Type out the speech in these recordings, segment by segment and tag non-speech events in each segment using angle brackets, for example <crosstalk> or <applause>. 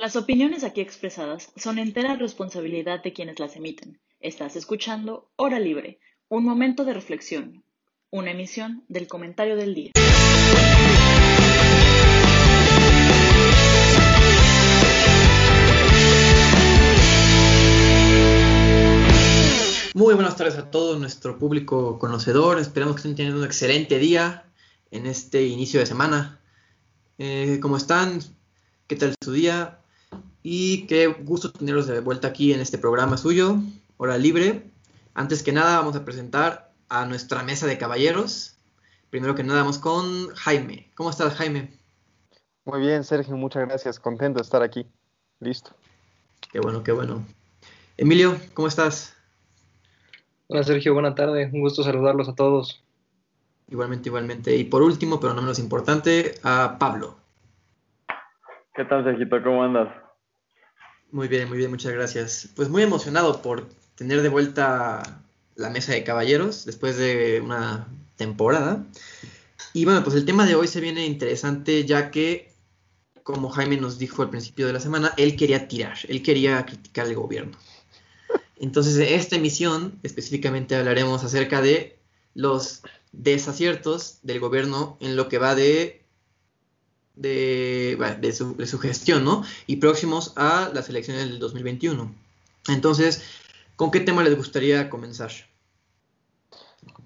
Las opiniones aquí expresadas son entera responsabilidad de quienes las emiten. Estás escuchando Hora Libre, un momento de reflexión, una emisión del comentario del día. Muy buenas tardes a todo nuestro público conocedor. Esperamos que estén teniendo un excelente día en este inicio de semana. Eh, ¿Cómo están? ¿Qué tal su día? Y qué gusto tenerlos de vuelta aquí en este programa suyo, Hora Libre. Antes que nada, vamos a presentar a nuestra mesa de caballeros. Primero que nada, vamos con Jaime. ¿Cómo estás, Jaime? Muy bien, Sergio, muchas gracias. Contento de estar aquí. Listo. Qué bueno, qué bueno. Emilio, ¿cómo estás? Hola Sergio, buena tarde. Un gusto saludarlos a todos. Igualmente, igualmente. Y por último, pero no menos importante, a Pablo. ¿Qué tal, Sergito? ¿Cómo andas? Muy bien, muy bien, muchas gracias. Pues muy emocionado por tener de vuelta la mesa de caballeros después de una temporada. Y bueno, pues el tema de hoy se viene interesante ya que, como Jaime nos dijo al principio de la semana, él quería tirar, él quería criticar al gobierno. Entonces, en esta emisión específicamente hablaremos acerca de los desaciertos del gobierno en lo que va de, de, su, gestión, ¿no? Y próximos a las elecciones del 2021. Entonces, ¿con qué tema les gustaría comenzar?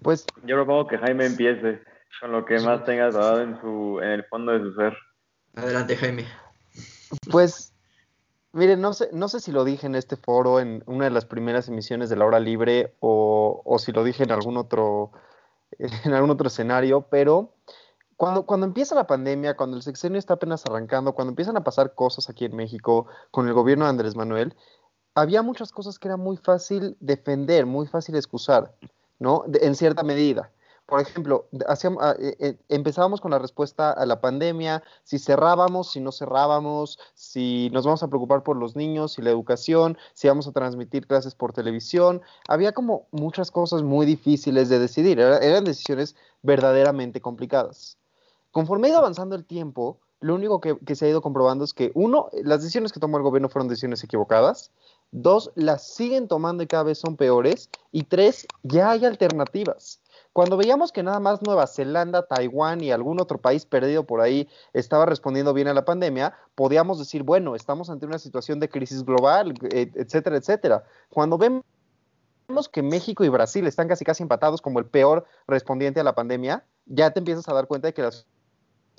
Pues yo propongo que Jaime empiece con lo que más tenga en, su, en el fondo de su ser. Adelante, Jaime. Pues Miren, no sé, no sé si lo dije en este foro, en una de las primeras emisiones de la hora libre, o, o si lo dije en algún otro, <laughs> en algún otro escenario, pero cuando, cuando empieza la pandemia, cuando el sexenio está apenas arrancando, cuando empiezan a pasar cosas aquí en México con el gobierno de Andrés Manuel, había muchas cosas que era muy fácil defender, muy fácil excusar, ¿no? en cierta medida por ejemplo, hacíamos, ah, eh, eh, empezábamos con la respuesta a la pandemia, si cerrábamos, si no cerrábamos, si nos vamos a preocupar por los niños, si la educación, si vamos a transmitir clases por televisión. Había como muchas cosas muy difíciles de decidir, eran decisiones verdaderamente complicadas. Conforme ha ido avanzando el tiempo, lo único que, se ha ido comprobando es que, uno, las decisiones que tomó el gobierno fueron decisiones equivocadas, dos, las siguen tomando y cada vez son peores, y tres, ya hay alternativas. Cuando veíamos que nada más Nueva Zelanda, Taiwán y algún otro país perdido por ahí estaba respondiendo bien a la pandemia, podíamos decir, bueno, estamos ante una situación de crisis global, etcétera, etcétera. Cuando vemos que México y Brasil están casi casi empatados como el peor respondiente a la pandemia, ya te empiezas a dar cuenta de que las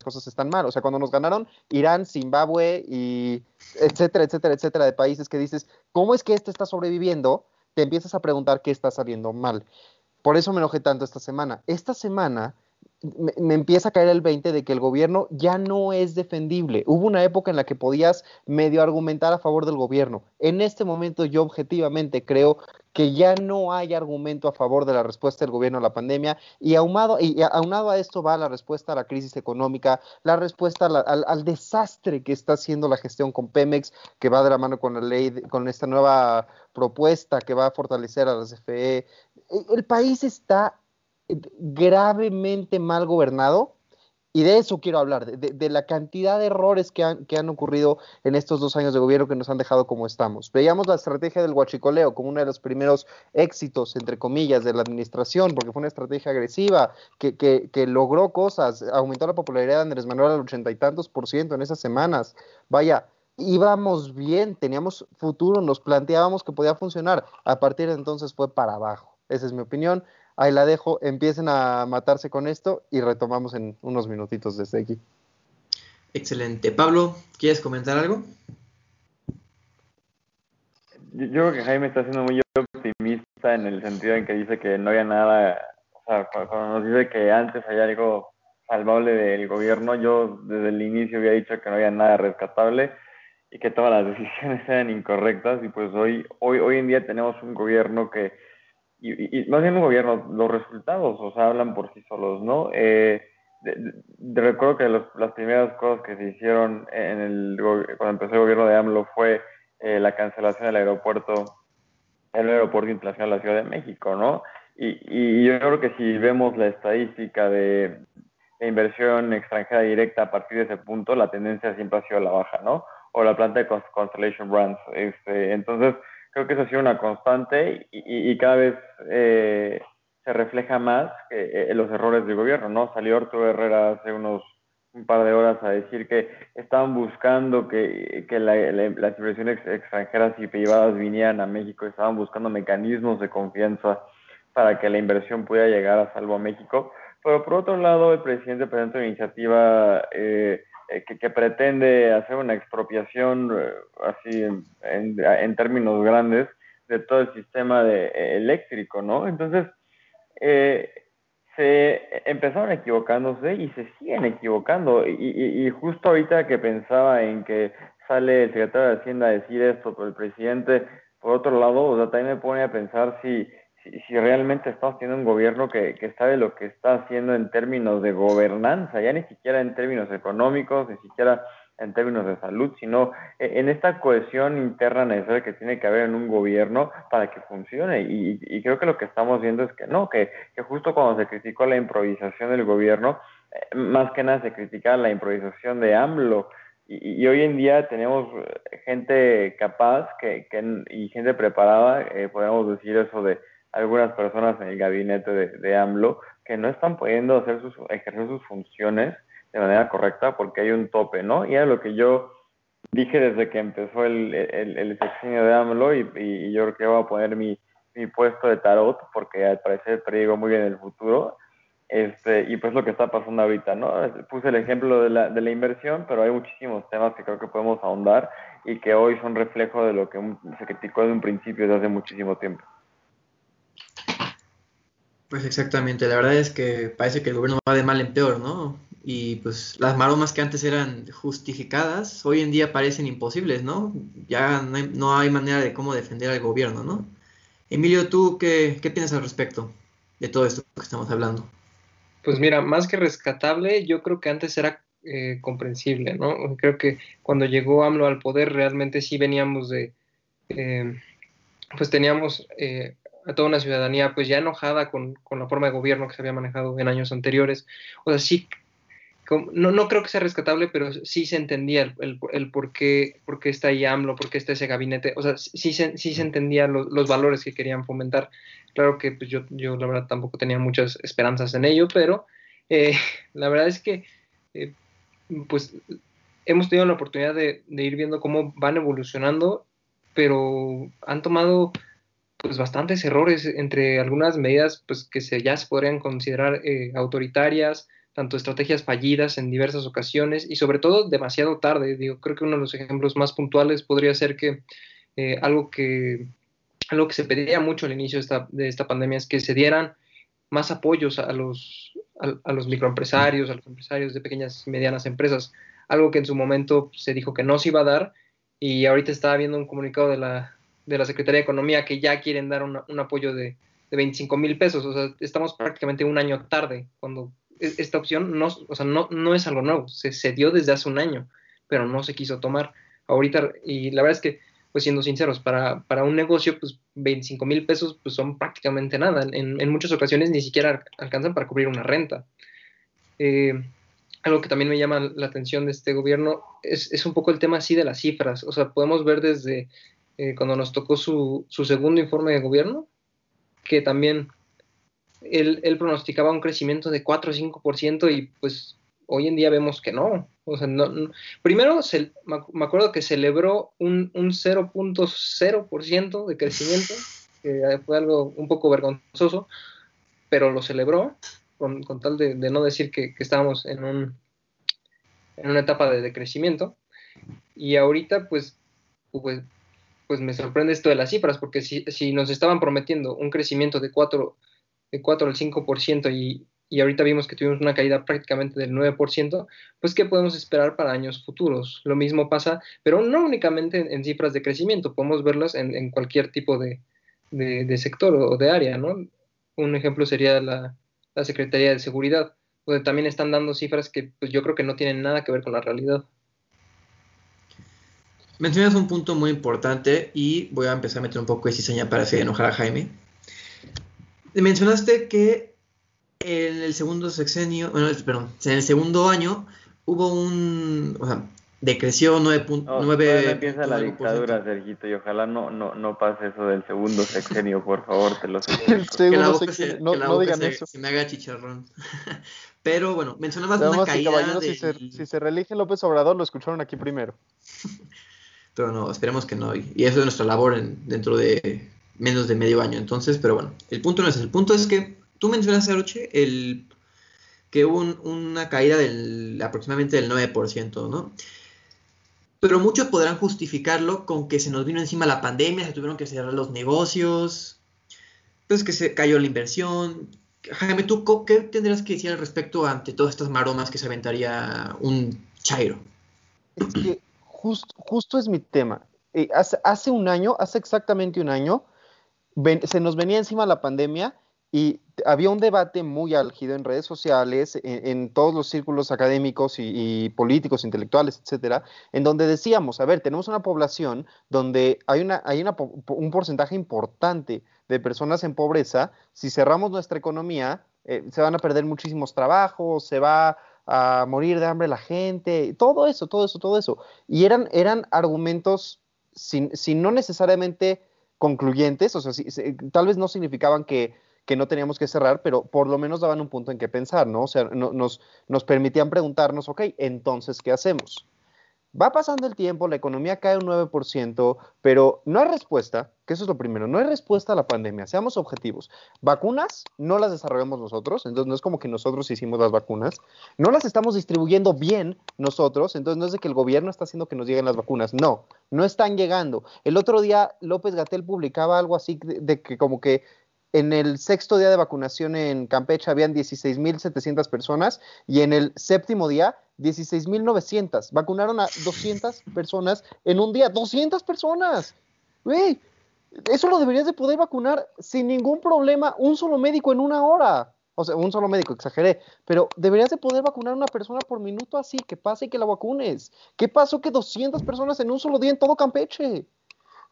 cosas están mal. O sea, cuando nos ganaron Irán, Zimbabue y etcétera, etcétera, etcétera de países que dices, ¿cómo es que este está sobreviviendo? Te empiezas a preguntar qué está saliendo mal. Por eso me enojé tanto esta semana. Esta semana me, empieza a caer el 20 de que el gobierno ya no es defendible. Hubo una época en la que podías medio argumentar a favor del gobierno. En este momento yo objetivamente creo que ya no hay argumento a favor de la respuesta del gobierno a la pandemia y, aunado, a esto va la respuesta a la crisis económica, la respuesta al, desastre que está haciendo la gestión con Pemex, que va de la mano con la ley, con esta nueva propuesta que va a fortalecer a las CFE, el país está gravemente mal gobernado y de eso quiero hablar, de, la cantidad de errores que han, que han, ocurrido en estos dos años de gobierno que nos han dejado como estamos. Veíamos la estrategia del huachicoleo como uno de los primeros éxitos, entre comillas, de la administración, porque fue una estrategia agresiva que, que, que logró cosas, aumentó la popularidad de Andrés Manuel al ochenta y tantos por ciento en esas semanas. Vaya, íbamos bien, teníamos futuro, nos planteábamos que podía funcionar. A partir de entonces fue para abajo. Esa es mi opinión. Ahí la dejo. Empiecen a matarse con esto y retomamos en unos minutitos desde aquí. Excelente. Pablo, ¿quieres comentar algo? Yo, creo que Jaime está siendo muy optimista en el sentido en que dice que no había nada, o sea, cuando nos dice que antes había algo salvable del gobierno, yo desde el inicio había dicho que no había nada rescatable y que todas las decisiones eran incorrectas y pues hoy, hoy, hoy en día tenemos un gobierno que y, y, más bien un gobierno, los resultados, o sea, hablan por sí solos, ¿no? Eh, recuerdo que las primeras cosas que se hicieron en el, cuando empezó el gobierno de AMLO fue eh, la cancelación del aeropuerto, el aeropuerto internacional de la Ciudad de México, ¿no? Y, y yo creo que si vemos la estadística de, de inversión extranjera directa a partir de ese punto, la tendencia siempre ha sido la baja, ¿no? o la planta de Constellation Brands. Este, entonces, creo que eso ha sido una constante y, y, cada vez eh, se refleja más que, eh, los errores del gobierno, ¿no? Salió Arturo Herrera hace unos un par de horas a decir que estaban buscando que, que las inversiones extranjeras y privadas vinieran a México, estaban buscando mecanismos de confianza para que la inversión pudiera llegar a salvo a México. Pero por otro lado, el presidente presenta una iniciativa eh, eh, que, pretende hacer una expropiación, eh, así en, términos grandes, de todo el sistema de, eléctrico, ¿no? Entonces, se empezaron equivocándose y se siguen equivocando. Y, justo ahorita que pensaba en que sale el secretario de Hacienda a decir esto, pero el presidente, por otro lado, o sea, también me pone a pensar si, si, realmente estamos teniendo un gobierno que, que sabe lo que está haciendo en términos de gobernanza, ya ni siquiera en términos económicos, ni siquiera en términos de salud, sino e, en esta cohesión interna necesaria que tiene que haber en un gobierno para que funcione. Y, creo que lo que estamos viendo es que no, que, justo cuando se criticó la improvisación del gobierno, eh, más que nada se criticaba la improvisación de AMLO. Y, hoy en día tenemos gente capaz que, y gente preparada, eh, podemos decir eso de algunas personas en el gabinete de, de AMLO, que no están pudiendo hacer sus, ejercer sus funciones de manera correcta porque hay un tope, ¿no? Y era lo que yo dije desde que empezó el, el, el sexenio de AMLO y, y, yo creo que voy a poner mi, mi puesto de tarot porque al parecer predigo muy bien el futuro. Este, y pues lo que está pasando ahorita, ¿no? Puse el ejemplo de la, de la inversión, pero hay muchísimos temas que creo que podemos ahondar y que hoy son reflejo de lo que se criticó desde un principio, desde hace muchísimo tiempo. Pues exactamente, la verdad es que parece que el gobierno va de mal en peor, ¿no? y pues las maromas que antes eran justificadas hoy en día parecen imposibles, ¿no? Ya no hay, manera de cómo defender al gobierno, ¿no? Emilio, ¿tú qué, qué piensas al respecto de todo esto que estamos hablando? Pues mira, más que rescatable, yo creo que antes era eh, comprensible, ¿no? Creo que cuando llegó AMLO al poder realmente sí veníamos de, eh, pues teníamos eh, a toda una ciudadanía pues ya enojada con, con, la forma de gobierno que se había manejado en años anteriores. O sea, sí no, no creo que sea rescatable, pero sí se entendía el, el, por, qué, por, qué, está ahí AMLO, por qué está ese gabinete, o sea, sí se, sí se entendía los valores que querían fomentar. Claro que pues yo, yo la verdad tampoco tenía muchas esperanzas en ello, pero eh, <laughs> la verdad es que eh, pues hemos tenido la oportunidad de, de, ir viendo cómo van evolucionando, pero han tomado pues bastantes errores entre algunas medidas pues que se, ya se podrían considerar eh, autoritarias, tanto estrategias fallidas en diversas ocasiones y sobre todo demasiado tarde. Digo, creo que uno de los ejemplos más puntuales podría ser que eh, algo que algo que se pedía mucho al inicio de esta, de esta pandemia es que se dieran más apoyos a los, a, los microempresarios, a los empresarios de pequeñas y medianas empresas, algo que en su momento se dijo que no se iba a dar y ahorita está habiendo un comunicado de la, de la Secretaría de Economía que ya quieren dar un apoyo de, de 25 mil pesos, o sea, estamos prácticamente un año tarde cuando e, esta opción no, o sea, no, no es algo nuevo, se, se, dio desde hace un año, pero no se quiso tomar. Ahorita, y la verdad es que, pues siendo sinceros, para, para un negocio, pues 25 mil pesos pues son prácticamente nada. En, en, muchas ocasiones ni siquiera alcanzan para cubrir una renta. Eh, algo que también me llama la atención de este gobierno es, es, un poco el tema así de las cifras. O sea, podemos ver desde eh, cuando nos tocó su, su segundo informe de gobierno, que también él, pronosticaba un crecimiento de 4 o 5% y pues hoy en día vemos que no. O sea, no, primero me acuerdo que celebró un, un 0.0% de crecimiento, que fue algo un poco vergonzoso, pero lo celebró con, tal de, no decir que, estábamos en, un, en una etapa de decrecimiento. Y ahorita pues, pues, pues me sorprende esto de las cifras, porque si, nos estaban prometiendo un crecimiento de 4 de 4 al 5% y, y ahorita vimos que tuvimos una caída prácticamente del 9%, pues ¿qué podemos esperar para años futuros? Lo mismo pasa, pero no únicamente en, cifras de crecimiento, podemos verlas en, cualquier tipo de, de, sector o de área, ¿no? Un ejemplo sería la, la, Secretaría de Seguridad, donde también están dando cifras que pues, yo creo que no tienen nada que ver con la realidad. Mencionas un punto muy importante y voy a empezar a meter un poco de cizaña para hacer enojar a Jaime Mencionaste que en el segundo sexenio, bueno, perdón, en el segundo año hubo un, o sea, decreció 9 puntos. No, todavía no empieza la dictadura, Sergito, y ojalá no, no, no pase eso del segundo sexenio, por favor, te lo <laughs> suplico. que la boca se, no, no digan se, eso. se me haga chicharrón. <laughs> Pero bueno, mencionabas una caída de... si, se, si se reelige López Obrador, lo escucharon aquí primero. <laughs> pero no, esperemos que no. Y eso es nuestra labor en, dentro de menos de medio año. Entonces, pero bueno, el punto no es el punto es que tú mencionaste, Aroche, el que hubo una caída del aproximadamente del 9%, ¿no? Pero muchos podrán justificarlo con que se nos vino encima la pandemia, se tuvieron que cerrar los negocios, pues que se cayó la inversión. Jaime, ¿tú qué tendrías que decir al respecto ante todas estas maromas que se aventaría un Chairo? Es justo es mi tema. Eh, hace, hace, un año, hace exactamente un año, se nos venía encima la pandemia y había un debate muy álgido en redes sociales, en, todos los círculos académicos y, políticos, intelectuales, etcétera, en donde decíamos, a ver, tenemos una población donde hay, una, hay una, un porcentaje importante de personas en pobreza. Si cerramos nuestra economía, eh, se van a perder muchísimos trabajos, se va a morir de hambre la gente, todo eso, todo eso, todo eso. Y eran, eran argumentos, sin, no necesariamente concluyentes, o sea, tal vez no significaban que que no teníamos que cerrar, pero por lo menos daban un punto en que pensar, ¿no? O sea, nos, nos permitían preguntarnos, ok, entonces, ¿qué hacemos? Va pasando el tiempo, la economía cae un 9%, pero no hay respuesta, que eso es lo primero, no hay respuesta a la pandemia, seamos objetivos. Vacunas no las desarrollamos nosotros, entonces no es como que nosotros hicimos las vacunas, no las estamos distribuyendo bien nosotros, entonces no es de que el gobierno está haciendo que nos lleguen las vacunas, no, no están llegando. El otro día López Gatel publicaba algo así de que como que en el sexto día de vacunación en Campeche habían 16.700 personas y en el séptimo día 16.900. Vacunaron a 200 personas en un día. ¡200 personas! Güey, eso lo deberías de poder vacunar sin ningún problema un solo médico en una hora. O sea, un solo médico, exageré. Pero deberías de poder vacunar a una persona por minuto así, que pase y que la vacunes. ¿Qué pasó que 200 personas en un solo día en todo Campeche?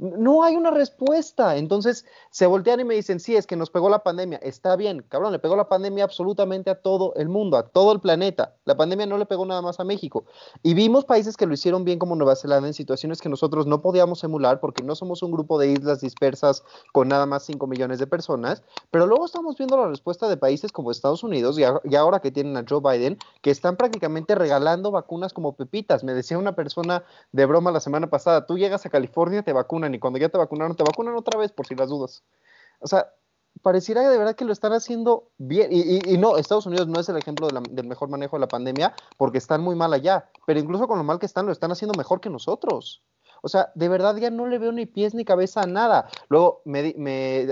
No hay una respuesta. Entonces se voltean y me dicen, sí, es que nos pegó la pandemia. Está bien, cabrón, le pegó la pandemia absolutamente a todo el mundo, a todo el planeta. La pandemia no le pegó nada más a México. Y vimos países que lo hicieron bien como Nueva Zelanda en situaciones que nosotros no podíamos emular porque no somos un grupo de islas dispersas con nada más 5 millones de personas. Pero luego estamos viendo la respuesta de países como Estados Unidos y, ahora que tienen a Joe Biden, que están prácticamente regalando vacunas como pepitas. Me decía una persona de broma la semana pasada, tú llegas a California, te vacunan y cuando ya te vacunaron, te vacunan otra vez por si las dudas. O sea, pareciera de verdad que lo están haciendo bien. Y, no, Estados Unidos no es el ejemplo del mejor manejo de la pandemia porque están muy mal allá, pero incluso con lo mal que están, lo están haciendo mejor que nosotros. O sea, de verdad ya no le veo ni pies ni cabeza a nada. Luego me, me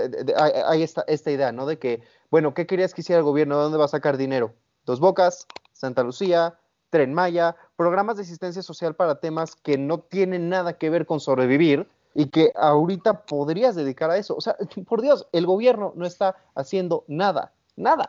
hay esta, esta idea, ¿no? De que, bueno, ¿qué querías que hiciera el gobierno? ¿De dónde va a sacar dinero? Dos Bocas, Santa Lucía, Tren Maya, programas de asistencia social para temas que no tienen nada que ver con sobrevivir, y que ahorita podrías dedicar a eso. O sea, <laughs> por Dios, el gobierno no está haciendo nada, nada.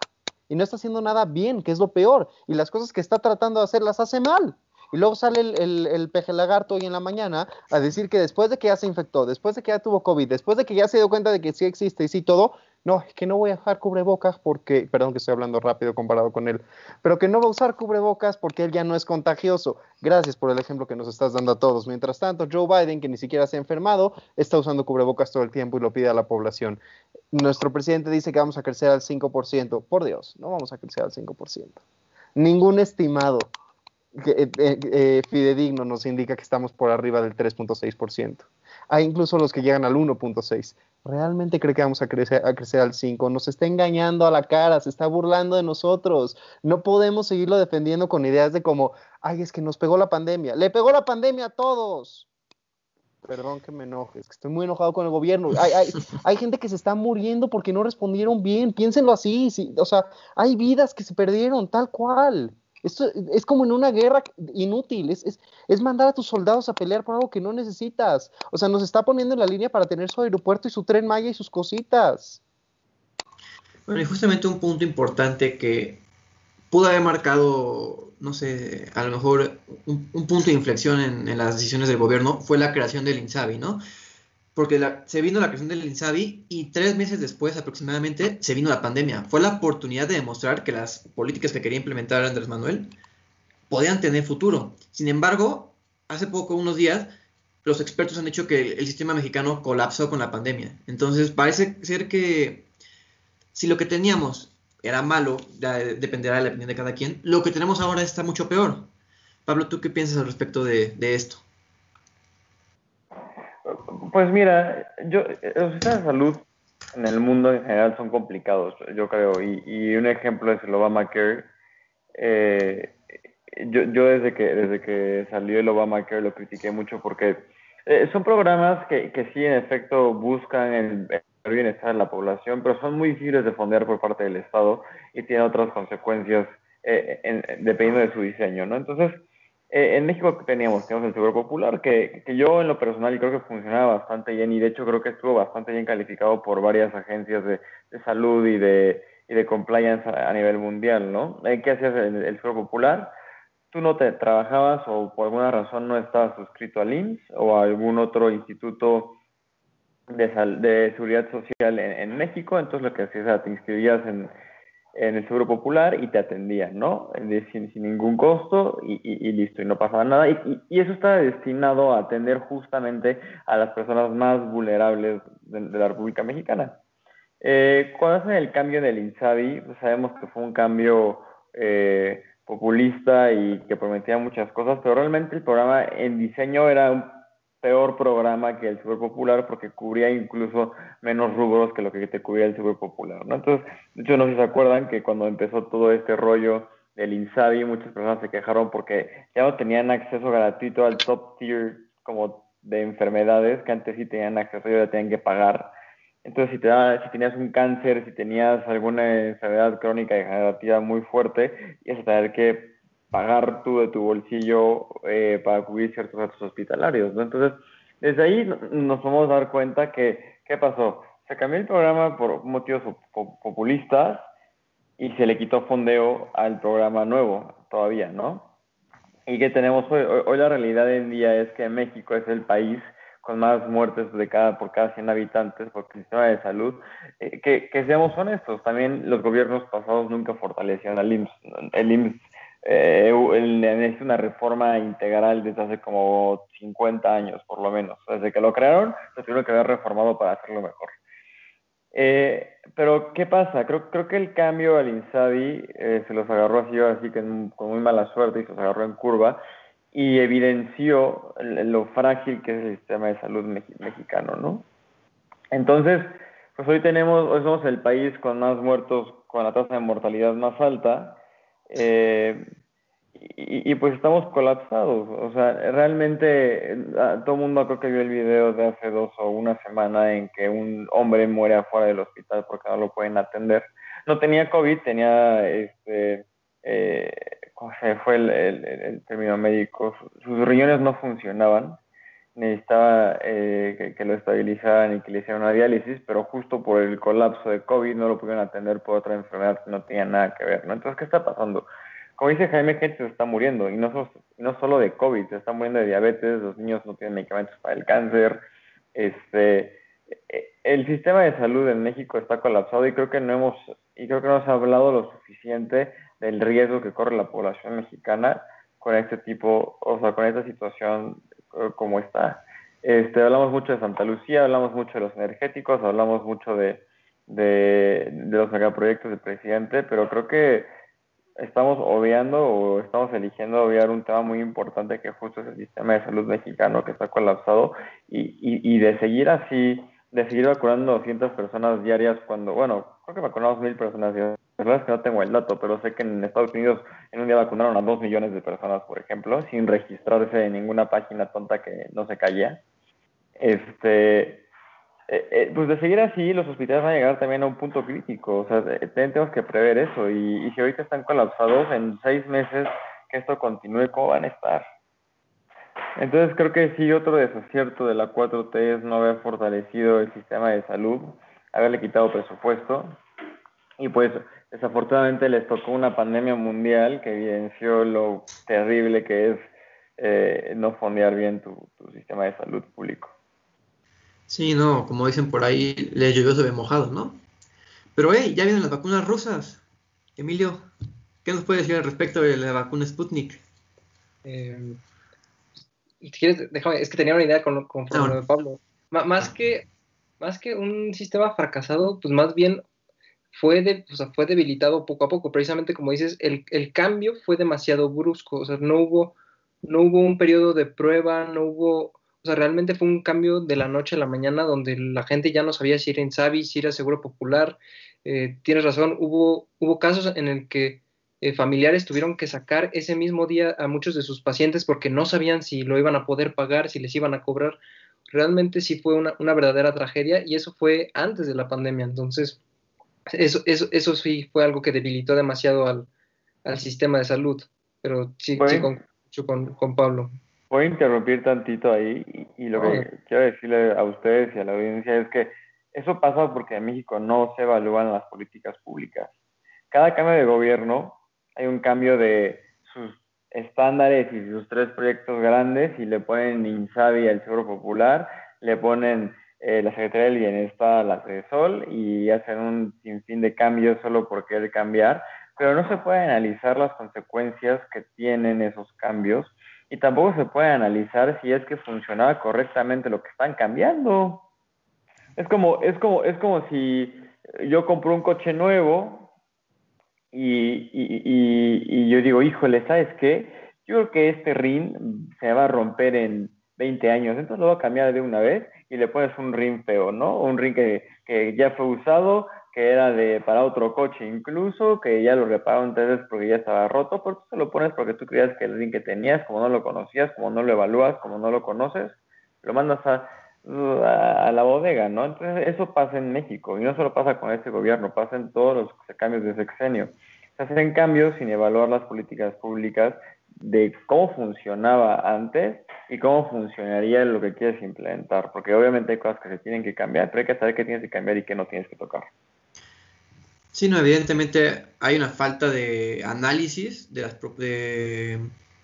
Y no está haciendo nada bien, que es lo peor. Y las cosas que está tratando de hacer las hace mal. Y luego sale el, el, peje lagarto hoy en la mañana a decir que después de que ya se infectó, después de que ya tuvo COVID, después de que ya se dio cuenta de que sí existe y sí todo, no, es que no voy a dejar cubrebocas porque, perdón que estoy hablando rápido comparado con él, pero que no va a usar cubrebocas porque él ya no es contagioso. Gracias por el ejemplo que nos estás dando a todos. Mientras tanto, Joe Biden, que ni siquiera se ha enfermado, está usando cubrebocas todo el tiempo y lo pide a la población. Nuestro presidente dice que vamos a crecer al 5%. Por Dios, no vamos a crecer al 5%. Ningún estimado eh, eh, eh, fidedigno nos indica que estamos por arriba del 3.6%. Hay incluso los que llegan al 1.6%. ¿Realmente cree que vamos a crecer, a crecer al 5? Nos está engañando a la cara, se está burlando de nosotros. No podemos seguirlo defendiendo con ideas de como, ay, es que nos pegó la pandemia. Le pegó la pandemia a todos. Perdón que me enoje, que estoy muy enojado con el gobierno. Hay, hay, hay gente que se está muriendo porque no respondieron bien. Piénsenlo así. Sí, o sea, hay vidas que se perdieron, tal cual. Esto es como en una guerra inútil, es, es, mandar a tus soldados a pelear por algo que no necesitas. O sea, nos está poniendo en la línea para tener su aeropuerto y su tren Maya y sus cositas. Bueno, y justamente un punto importante que pudo haber marcado, no sé, a lo mejor un, punto de inflexión en, en, las decisiones del gobierno fue la creación del INSABI, ¿no? Porque se vino la creación del INSABI y tres meses después aproximadamente se vino la pandemia. Fue la oportunidad de demostrar que las políticas que quería implementar Andrés Manuel podían tener futuro. Sin embargo, hace poco, unos días, los expertos han dicho que el, sistema mexicano colapsó con la pandemia. Entonces, parece ser que si lo que teníamos era malo, dependerá de la opinión de cada quien, lo que tenemos ahora está mucho peor. Pablo, ¿tú qué piensas al respecto de, esto? Pues mira, yo, los sistemas de salud en el mundo en general son complicados, yo creo, y, un ejemplo es el Obamacare. Eh, yo, yo desde que desde que salió el Obamacare lo critiqué mucho porque eh, son programas que, que sí en efecto buscan el, bienestar de la población, pero son muy difíciles de fondear por parte del Estado y tienen otras consecuencias eh, dependiendo de su diseño, ¿no? Entonces, eh, en México teníamos, teníamos el Seguro Popular, que, que yo en lo personal creo que funcionaba bastante bien y de hecho creo que estuvo bastante bien calificado por varias agencias de, de salud y de, y de compliance a, nivel mundial, ¿no? ¿Qué hacías el, el Seguro Popular? tú no te trabajabas o por alguna razón no estabas suscrito al IMSS o a algún otro instituto de, de seguridad social en, México, entonces lo que hacías era te inscribías en, el Seguro Popular y te atendían, ¿no? sin, sin, ningún costo y, listo, y no pasaba nada. Y, eso estaba destinado a atender justamente a las personas más vulnerables de, la República Mexicana. Eh, cuando hacen el cambio en el INSABI, pues sabemos que fue un cambio eh, populista y que prometía muchas cosas, pero realmente el programa en diseño era un peor programa que el Super Popular porque cubría incluso menos rubros que lo que te cubría el Super Popular, ¿no? Entonces, de hecho, no sé si se acuerdan que cuando empezó todo este rollo del INSABI, muchas personas se quejaron porque ya no tenían acceso gratuito al top tier como de enfermedades que antes sí tenían acceso y ahora tenían que pagar entonces, si, te da, si tenías un cáncer, si tenías alguna enfermedad crónica degenerativa muy fuerte, ibas a tener que pagar tú de tu bolsillo eh, para cubrir ciertos gastos hospitalarios. ¿no? Entonces, desde ahí nos podemos dar cuenta que, ¿qué pasó? Se cambió el programa por motivos populistas y se le quitó fondeo al programa nuevo todavía, ¿no? ¿Y qué tenemos hoy? La realidad en día es que México es el país con más muertes de cada, por cada 100 habitantes por el sistema de salud. Eh, que, que, seamos honestos, también los gobiernos pasados nunca fortalecieron al IMSS. El IMSS eh, necesita una reforma integral desde hace como 50 años, por lo menos. Desde que lo crearon, se tuvieron que haber reformado para hacerlo mejor. Eh, pero, ¿qué pasa? Creo, creo que el cambio al INSABI eh, se los agarró así, así que con muy mala suerte y se los agarró en curva y evidenció lo frágil que es el sistema de salud mexicano, ¿no? Entonces, pues hoy tenemos, hoy somos el país con más muertos, con la tasa de mortalidad más alta, eh, y, pues estamos colapsados. O sea, realmente todo el mundo creo que vio el video de hace dos o una semana en que un hombre muere afuera del hospital porque no lo pueden atender. No tenía COVID, tenía este, eh, ¿cómo se fue el, término médico? Sus riñones no funcionaban, necesitaba eh, que, lo estabilizaran y que le hicieran una diálisis, pero justo por el colapso de COVID no lo pudieron atender por otra enfermedad que no tenía nada que ver, ¿no? Entonces, ¿qué está pasando? Como dice Jaime, gente se está muriendo, y no, no solo de COVID, se está muriendo de diabetes, los niños no tienen medicamentos para el cáncer, este eh, el sistema de salud en México está colapsado y creo que no hemos y creo que no ha hablado lo suficiente del riesgo que corre la población mexicana con este tipo, o sea, con esta situación como está. Este, hablamos mucho de Santa Lucía, hablamos mucho de los energéticos, hablamos mucho de, de, de los megaproyectos del presidente, pero creo que estamos obviando o estamos eligiendo obviar un tema muy importante que justo es el sistema de salud mexicano que está colapsado y, y, y de seguir así, de seguir vacunando 200 personas diarias cuando, bueno, creo que vacunamos mil personas diarias la verdad es que no tengo el dato, pero sé que en Estados Unidos en un día vacunaron a dos millones de personas, por ejemplo, sin registrarse en ninguna página tonta que no se caía. Este, eh, eh, pues de seguir así, los hospitales van a llegar también a un punto crítico. O sea, tenemos que prever eso. Y, y si ahorita están colapsados, en seis meses que esto continúe, ¿cómo van a estar? Entonces creo que sí, otro desacierto de la 4T es no haber fortalecido el sistema de salud, haberle quitado presupuesto. Y pues desafortunadamente les tocó una pandemia mundial que evidenció lo terrible que es eh, no fondear bien tu, sistema de salud público. Sí, no, como dicen por ahí, le llovió sobre mojado, ¿no? Pero, hey, ya vienen las vacunas rusas. Emilio, ¿qué nos puedes decir al respecto de la vacuna Sputnik? Eh, si quieres, déjame, es que tenía una idea con, con de Pablo. más, que, más que un sistema fracasado, pues más bien fue, de, o sea, fue debilitado poco a poco. Precisamente como dices, el, el, cambio fue demasiado brusco. O sea, no hubo, no hubo un periodo de prueba, no hubo, o sea, realmente fue un cambio de la noche a la mañana donde la gente ya no sabía si era Insabi, si era Seguro Popular. Eh, tienes razón, hubo, hubo casos en el que eh, familiares tuvieron que sacar ese mismo día a muchos de sus pacientes porque no sabían si lo iban a poder pagar, si les iban a cobrar. Realmente sí fue una, una verdadera tragedia y eso fue antes de la pandemia. Entonces, eso, eso, eso sí fue algo que debilitó demasiado al, al sistema de salud. Pero sí, sí con, con, con, Pablo. Voy a interrumpir tantito ahí y, lo que quiero decirle a ustedes y a la audiencia es que eso pasa porque en México no se evalúan las políticas públicas. Cada cambio de gobierno hay un cambio de sus estándares y sus tres proyectos grandes y le ponen INSABI al Seguro Popular, le ponen eh, la Secretaría del Bienestar la Sol y hacen un sinfín de cambios solo por querer cambiar, pero no se puede analizar las consecuencias que tienen esos cambios y tampoco se puede analizar si es que funcionaba correctamente lo que están cambiando. Es como, es como, es como si yo compro un coche nuevo y, y, y, yo digo, híjole, ¿sabes qué? Yo creo que este ring se va a romper en 20 años, entonces lo voy a cambiar de una vez y le pones un ring feo, ¿no? Un ring que, que ya fue usado, que era de para otro coche incluso, que ya lo repararon tres veces porque ya estaba roto, pero tú se lo pones porque tú creías que el ring que tenías, como no lo conocías, como no lo evalúas, como no lo conoces, lo mandas a, a, la bodega, ¿no? Entonces eso pasa en México y no solo pasa con este gobierno, pasa en todos los cambios de sexenio. Se hacen cambios sin evaluar las políticas públicas de cómo funcionaba antes y cómo funcionaría lo que quieres implementar, porque obviamente hay cosas que se tienen que cambiar, pero hay que saber qué tienes que cambiar y qué no tienes que tocar. Sí, no, evidentemente hay una falta de análisis de las de,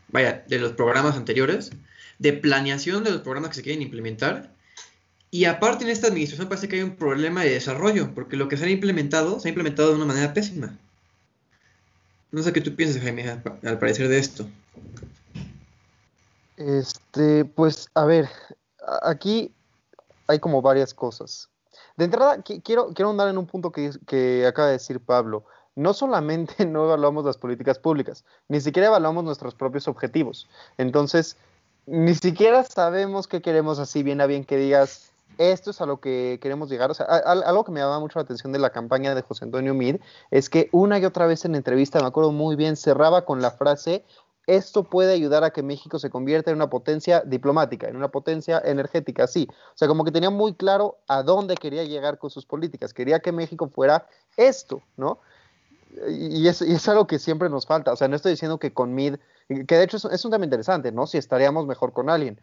vaya, de los programas anteriores, de planeación de los programas que se quieren implementar y aparte en esta administración parece que hay un problema de desarrollo, porque lo que se ha implementado se ha implementado de una manera pésima. No sé qué tú piensas, Jaime, al parecer de esto. Este, pues, a ver, aquí hay como varias cosas. De entrada, quiero, quiero andar en un punto que, que acaba de decir Pablo. No solamente <laughs> no evaluamos las políticas públicas, ni siquiera evaluamos nuestros propios objetivos. Entonces, ni siquiera sabemos qué queremos así bien a bien que digas, esto es a lo que queremos llegar. O sea, algo que me llamaba mucho la atención de la campaña de José Antonio Mid es que una y otra vez en entrevista, me acuerdo muy bien, cerraba con la frase, esto puede ayudar a que México se convierta en una potencia diplomática, en una potencia energética, sí. O sea, como que tenía muy claro a dónde quería llegar con sus políticas. Quería que México fuera esto, ¿no? Y es, y es algo que siempre nos falta. O sea, no estoy diciendo que con Mid, que de hecho es, es un tema interesante, ¿no? Si estaríamos mejor con alguien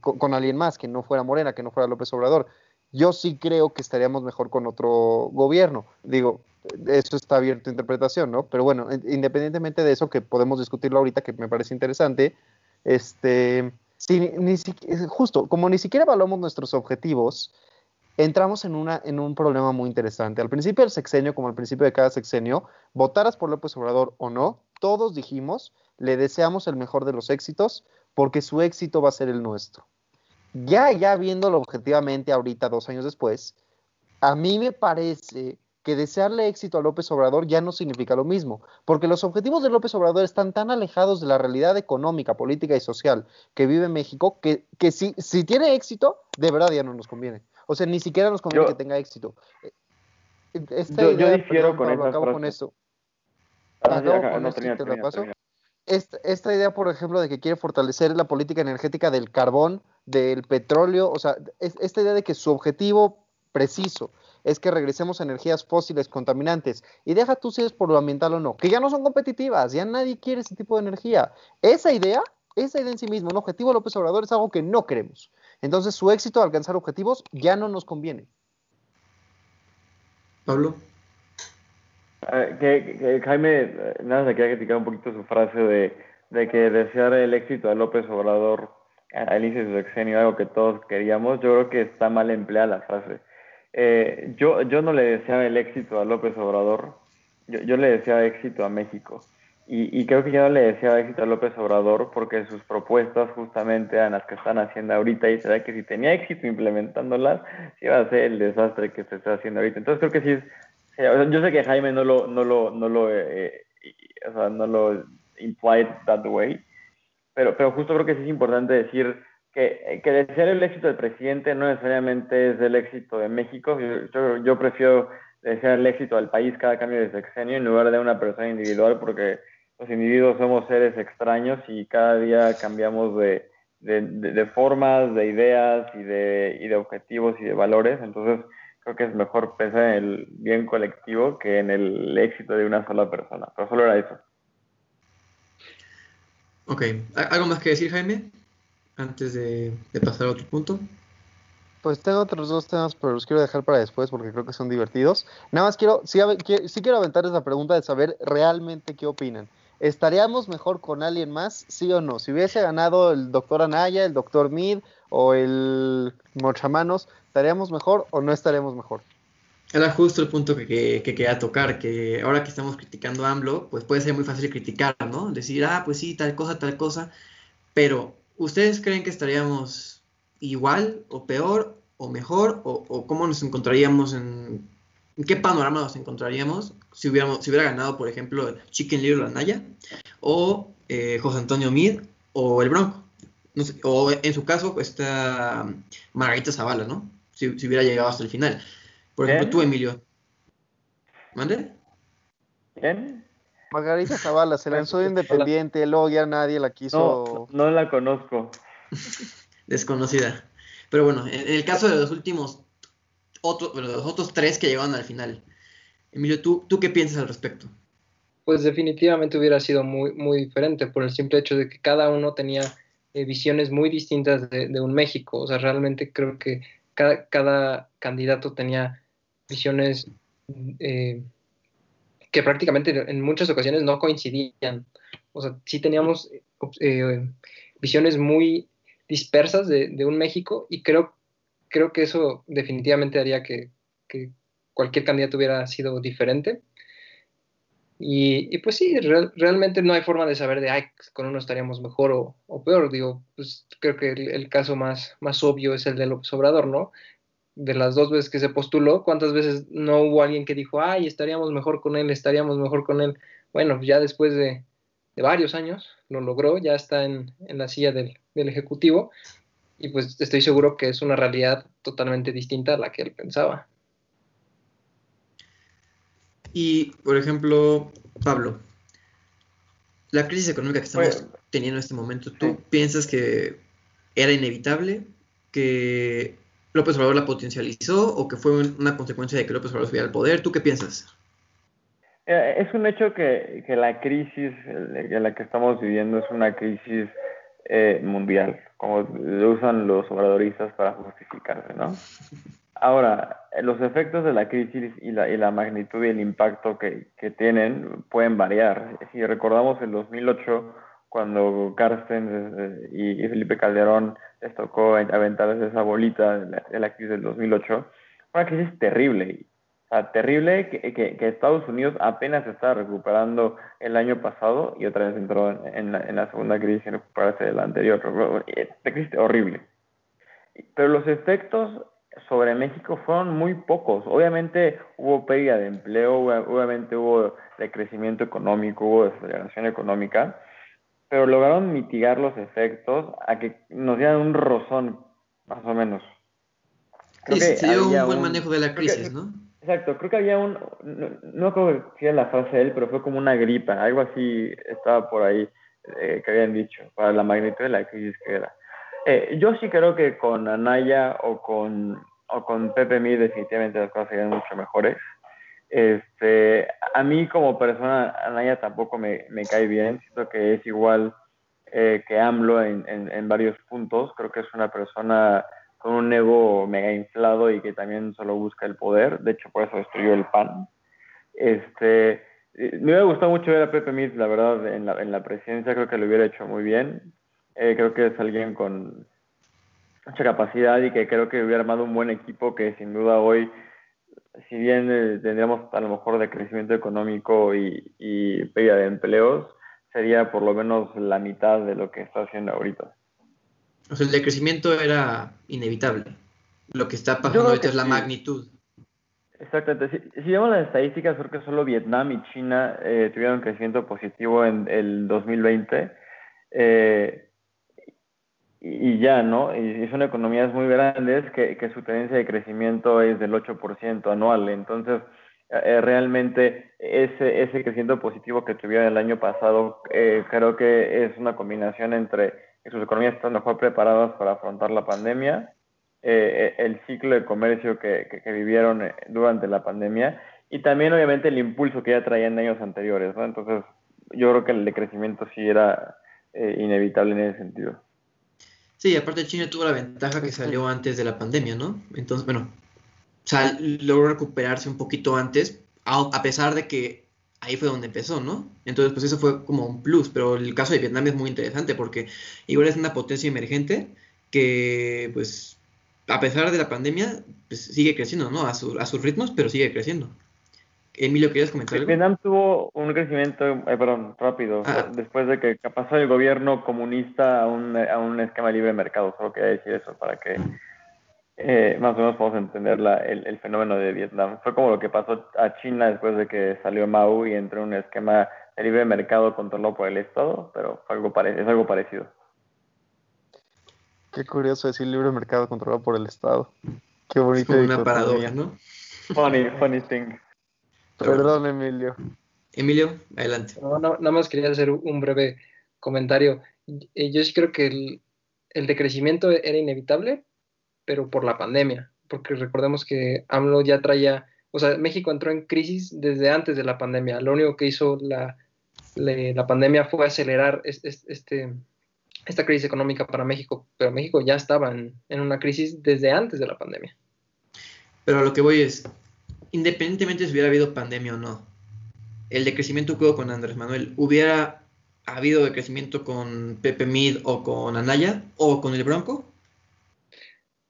con, alguien más, que no fuera Morena, que no fuera López Obrador. Yo sí creo que estaríamos mejor con otro gobierno. Digo, eso está abierto a interpretación, ¿no? Pero bueno, independientemente de eso, que podemos discutirlo ahorita, que me parece interesante, este, si, ni justo, como ni siquiera evaluamos nuestros objetivos, entramos en, una, en un problema muy interesante. Al principio del sexenio, como al principio de cada sexenio, votaras por López Obrador o no, todos dijimos, le deseamos el mejor de los éxitos, porque su éxito va a ser el nuestro. Ya, ya viéndolo objetivamente ahorita, dos años después, a mí me parece que desearle éxito a López Obrador ya no significa lo mismo, porque los objetivos de López Obrador están tan alejados de la realidad económica, política y social que vive México, que, que si, si tiene éxito, de verdad ya no nos conviene. O sea, ni siquiera nos conviene que tenga éxito. yo, difiero con, acabo con eso. con esta, idea, por ejemplo, de que quiere fortalecer la política energética del carbón, del petróleo, o sea, esta idea de que su objetivo preciso es que regresemos a energías fósiles contaminantes. Y deja tú si es por lo ambiental o no, que ya no son competitivas, ya nadie quiere ese tipo de energía. Esa idea, esa idea en sí misma, un objetivo López Obrador es algo que no queremos. Entonces su éxito de alcanzar objetivos ya no nos conviene. Pablo. Que, Jaime, nada, se quería criticar un poquito su frase de, de que desear el éxito a López Obrador al inicio de su sexenio, algo que todos queríamos, yo creo que está mal empleada la frase. Eh, yo, yo no le deseaba el éxito a López Obrador, yo, yo le deseaba éxito a México. y, creo que ya no le decía éxito a López Obrador porque sus propuestas justamente eran las que están haciendo ahorita y será que si tenía éxito implementándolas, iba a ser el desastre que se está haciendo ahorita. Entonces creo que sí es, yo sé que Jaime no lo, no lo, no lo, eh, o sea, no lo implied that way, pero, pero justo creo que sí es importante decir que, que desear el éxito del presidente no necesariamente es el éxito de México. Yo, yo prefiero desear el éxito al país cada cambio de sexenio en lugar de una persona individual porque los individuos somos seres extraños y cada día cambiamos de, de, formas, de ideas y de, y de objetivos y de valores. Entonces, creo que es mejor pensar en el bien colectivo que en el éxito de una sola persona. Pero solo era eso. Ok. ¿Algo más que decir, Jaime? Antes de, pasar a otro punto. Pues tengo otros dos temas, pero los quiero dejar para después porque creo que son divertidos. Nada más quiero, sí, sí quiero aventar esa pregunta de saber realmente qué opinan. ¿Estaríamos mejor con alguien más, sí o no? Si hubiese ganado el doctor Anaya, el doctor Mid o el Mochamanos, ¿estaríamos mejor o no estaríamos mejor? Era justo el punto que, que, quería tocar, que ahora que estamos criticando a AMLO, pues puede ser muy fácil criticar, ¿no? Decir, ah, pues sí, tal cosa, tal cosa, pero ¿ustedes creen que estaríamos igual o peor o mejor o, o cómo nos encontraríamos en, ¿En qué panorama nos encontraríamos si, hubiéramos, si hubiera ganado, por ejemplo, Chicken Little Anaya o eh, José Antonio Mid o el Bronco? o en su caso, está Margarita Zavala, ¿no? Si, hubiera llegado hasta el final. Por ejemplo, tú, Emilio. ¿Mande? ¿Quién? Margarita Zavala se lanzó de independiente, luego ya nadie la quiso. No, no la conozco. <laughs> Desconocida. Pero bueno, en el caso de los últimos los otros tres que llegaron al final. Emilio, ¿tú, ¿tú qué piensas al respecto? Pues definitivamente hubiera sido muy, muy diferente por el simple hecho de que cada uno tenía eh, visiones muy distintas de, un México. O sea, realmente creo que cada, candidato tenía visiones eh, que prácticamente en muchas ocasiones no coincidían. O sea, sí teníamos eh, visiones muy dispersas de, de, un México y creo creo que eso definitivamente haría que, cualquier candidato hubiera sido diferente. Y, pues sí, realmente no hay forma de saber de, ay, con uno estaríamos mejor o, peor. Digo, pues creo que el, caso más, más obvio es el de López Obrador, ¿no? De las dos veces que se postuló, ¿cuántas veces no hubo alguien que dijo, ay, estaríamos mejor con él, estaríamos mejor con él? Bueno, ya después de, varios años lo logró, ya está en, la silla del, del Ejecutivo y pues estoy seguro que es una realidad totalmente distinta a la que él pensaba. Y, por ejemplo, Pablo, la crisis económica que estamos teniendo en este momento, ¿tú piensas que era inevitable, que López Obrador la potencializó o que fue una consecuencia de que López Obrador subiera al poder? ¿Tú qué piensas? Eh, es un hecho que, que la crisis en la que estamos viviendo es una crisis eh, mundial, como lo usan los obradoristas para justificarse, ¿no? <laughs> Ahora, los efectos de la crisis y la, y la magnitud y el impacto que, que tienen pueden variar. Si recordamos el 2008, cuando Carsten eh, y Felipe Calderón les tocó aventar esa bolita de la, de la crisis del 2008, fue una crisis terrible terrible que, que, Estados Unidos apenas está recuperando el año pasado y otra vez entró en, la, segunda crisis en recuperarse de la anterior. Esta crisis horrible. Pero los efectos sobre México fueron muy pocos. Obviamente hubo pérdida de empleo, obviamente hubo decrecimiento económico, hubo desaceleración económica, pero lograron mitigar los efectos a que nos dieran un rozón, más o menos. sí, se dio un buen manejo de la crisis, ¿no? Exacto, creo que había un, no, no creo que era la frase de él, pero fue como una gripa, algo así estaba por ahí eh, que habían dicho, para la magnitud de la crisis que era. Eh, yo sí creo que con Anaya o con, o con Pepe Mí definitivamente las cosas serían mucho mejores. Este, a mí como persona, Anaya tampoco me, me cae bien, siento que es igual eh, que AMLO en, en, varios puntos, creo que es una persona con un ego mega inflado y que también solo busca el poder. De hecho, por eso destruyó el PAN. Este, me hubiera gustado mucho ver a Pepe Mitz, la verdad, en la, en la presidencia. Creo que lo hubiera hecho muy bien. Eh, creo que es alguien con mucha capacidad y que creo que hubiera armado un buen equipo que sin duda hoy, si bien eh, tendríamos a lo mejor de crecimiento económico y, y pérdida de empleos, sería por lo menos la mitad de lo que está haciendo ahorita. O sea, el decrecimiento era inevitable. Lo que está pasando ahorita es la magnitud. Exactamente. Si, si, vemos las estadísticas, creo que solo Vietnam y China eh, tuvieron crecimiento positivo en el 2020. Eh, y, ya, ¿no? Y, son economías muy grandes que, que, su tendencia de crecimiento es del 8% anual. Entonces, eh, realmente ese, ese crecimiento positivo que tuvieron el año pasado, eh, creo que es una combinación entre que sus economías están mejor preparadas para afrontar la pandemia, eh, el ciclo de comercio que, que, vivieron durante la pandemia y también obviamente el impulso que ya traían años anteriores, ¿no? Entonces, yo creo que el decrecimiento sí era inevitable en ese sentido. Sí, aparte China tuvo la ventaja que salió antes de la pandemia, ¿no? Entonces, bueno, sea, logró recuperarse un poquito antes, a, pesar de que ahí fue donde empezó, ¿no? Entonces, pues eso fue como un plus, pero el caso de Vietnam es muy interesante porque igual es una potencia emergente que, pues, a pesar de la pandemia, pues sigue creciendo, ¿no? A, su, a sus ritmos, pero sigue creciendo. Emilio, ¿querías comentar algo? Vietnam tuvo un crecimiento, eh, perdón, rápido, ah. después de que pasó el gobierno comunista a un, a un esquema libre de mercado, solo quería decir eso para que eh, más o menos podemos entender la, el, fenómeno de Vietnam. Fue como lo que pasó a China después de que salió Mao y entró en un esquema de libre mercado controlado por el Estado, pero algo es algo parecido. Qué curioso decir libre mercado controlado por el Estado. Qué bonito. Es una paradoja, ¿no? Funny, funny thing. Perdón, Emilio. Emilio, adelante. No, nada más quería hacer un breve comentario. Yo sí creo que el, el decrecimiento era inevitable, pero por la pandemia, porque recordemos que AMLO ya traía, o sea, México entró en crisis desde antes de la pandemia, lo único que hizo la, la pandemia fue acelerar este, esta crisis económica para México, pero México ya estaba en, en una crisis desde antes de la pandemia. Pero lo que voy es, independientemente si hubiera habido pandemia o no, el decrecimiento que hubo con Andrés Manuel, ¿hubiera habido decrecimiento con Pepe Mid o con Anaya o con el Bronco?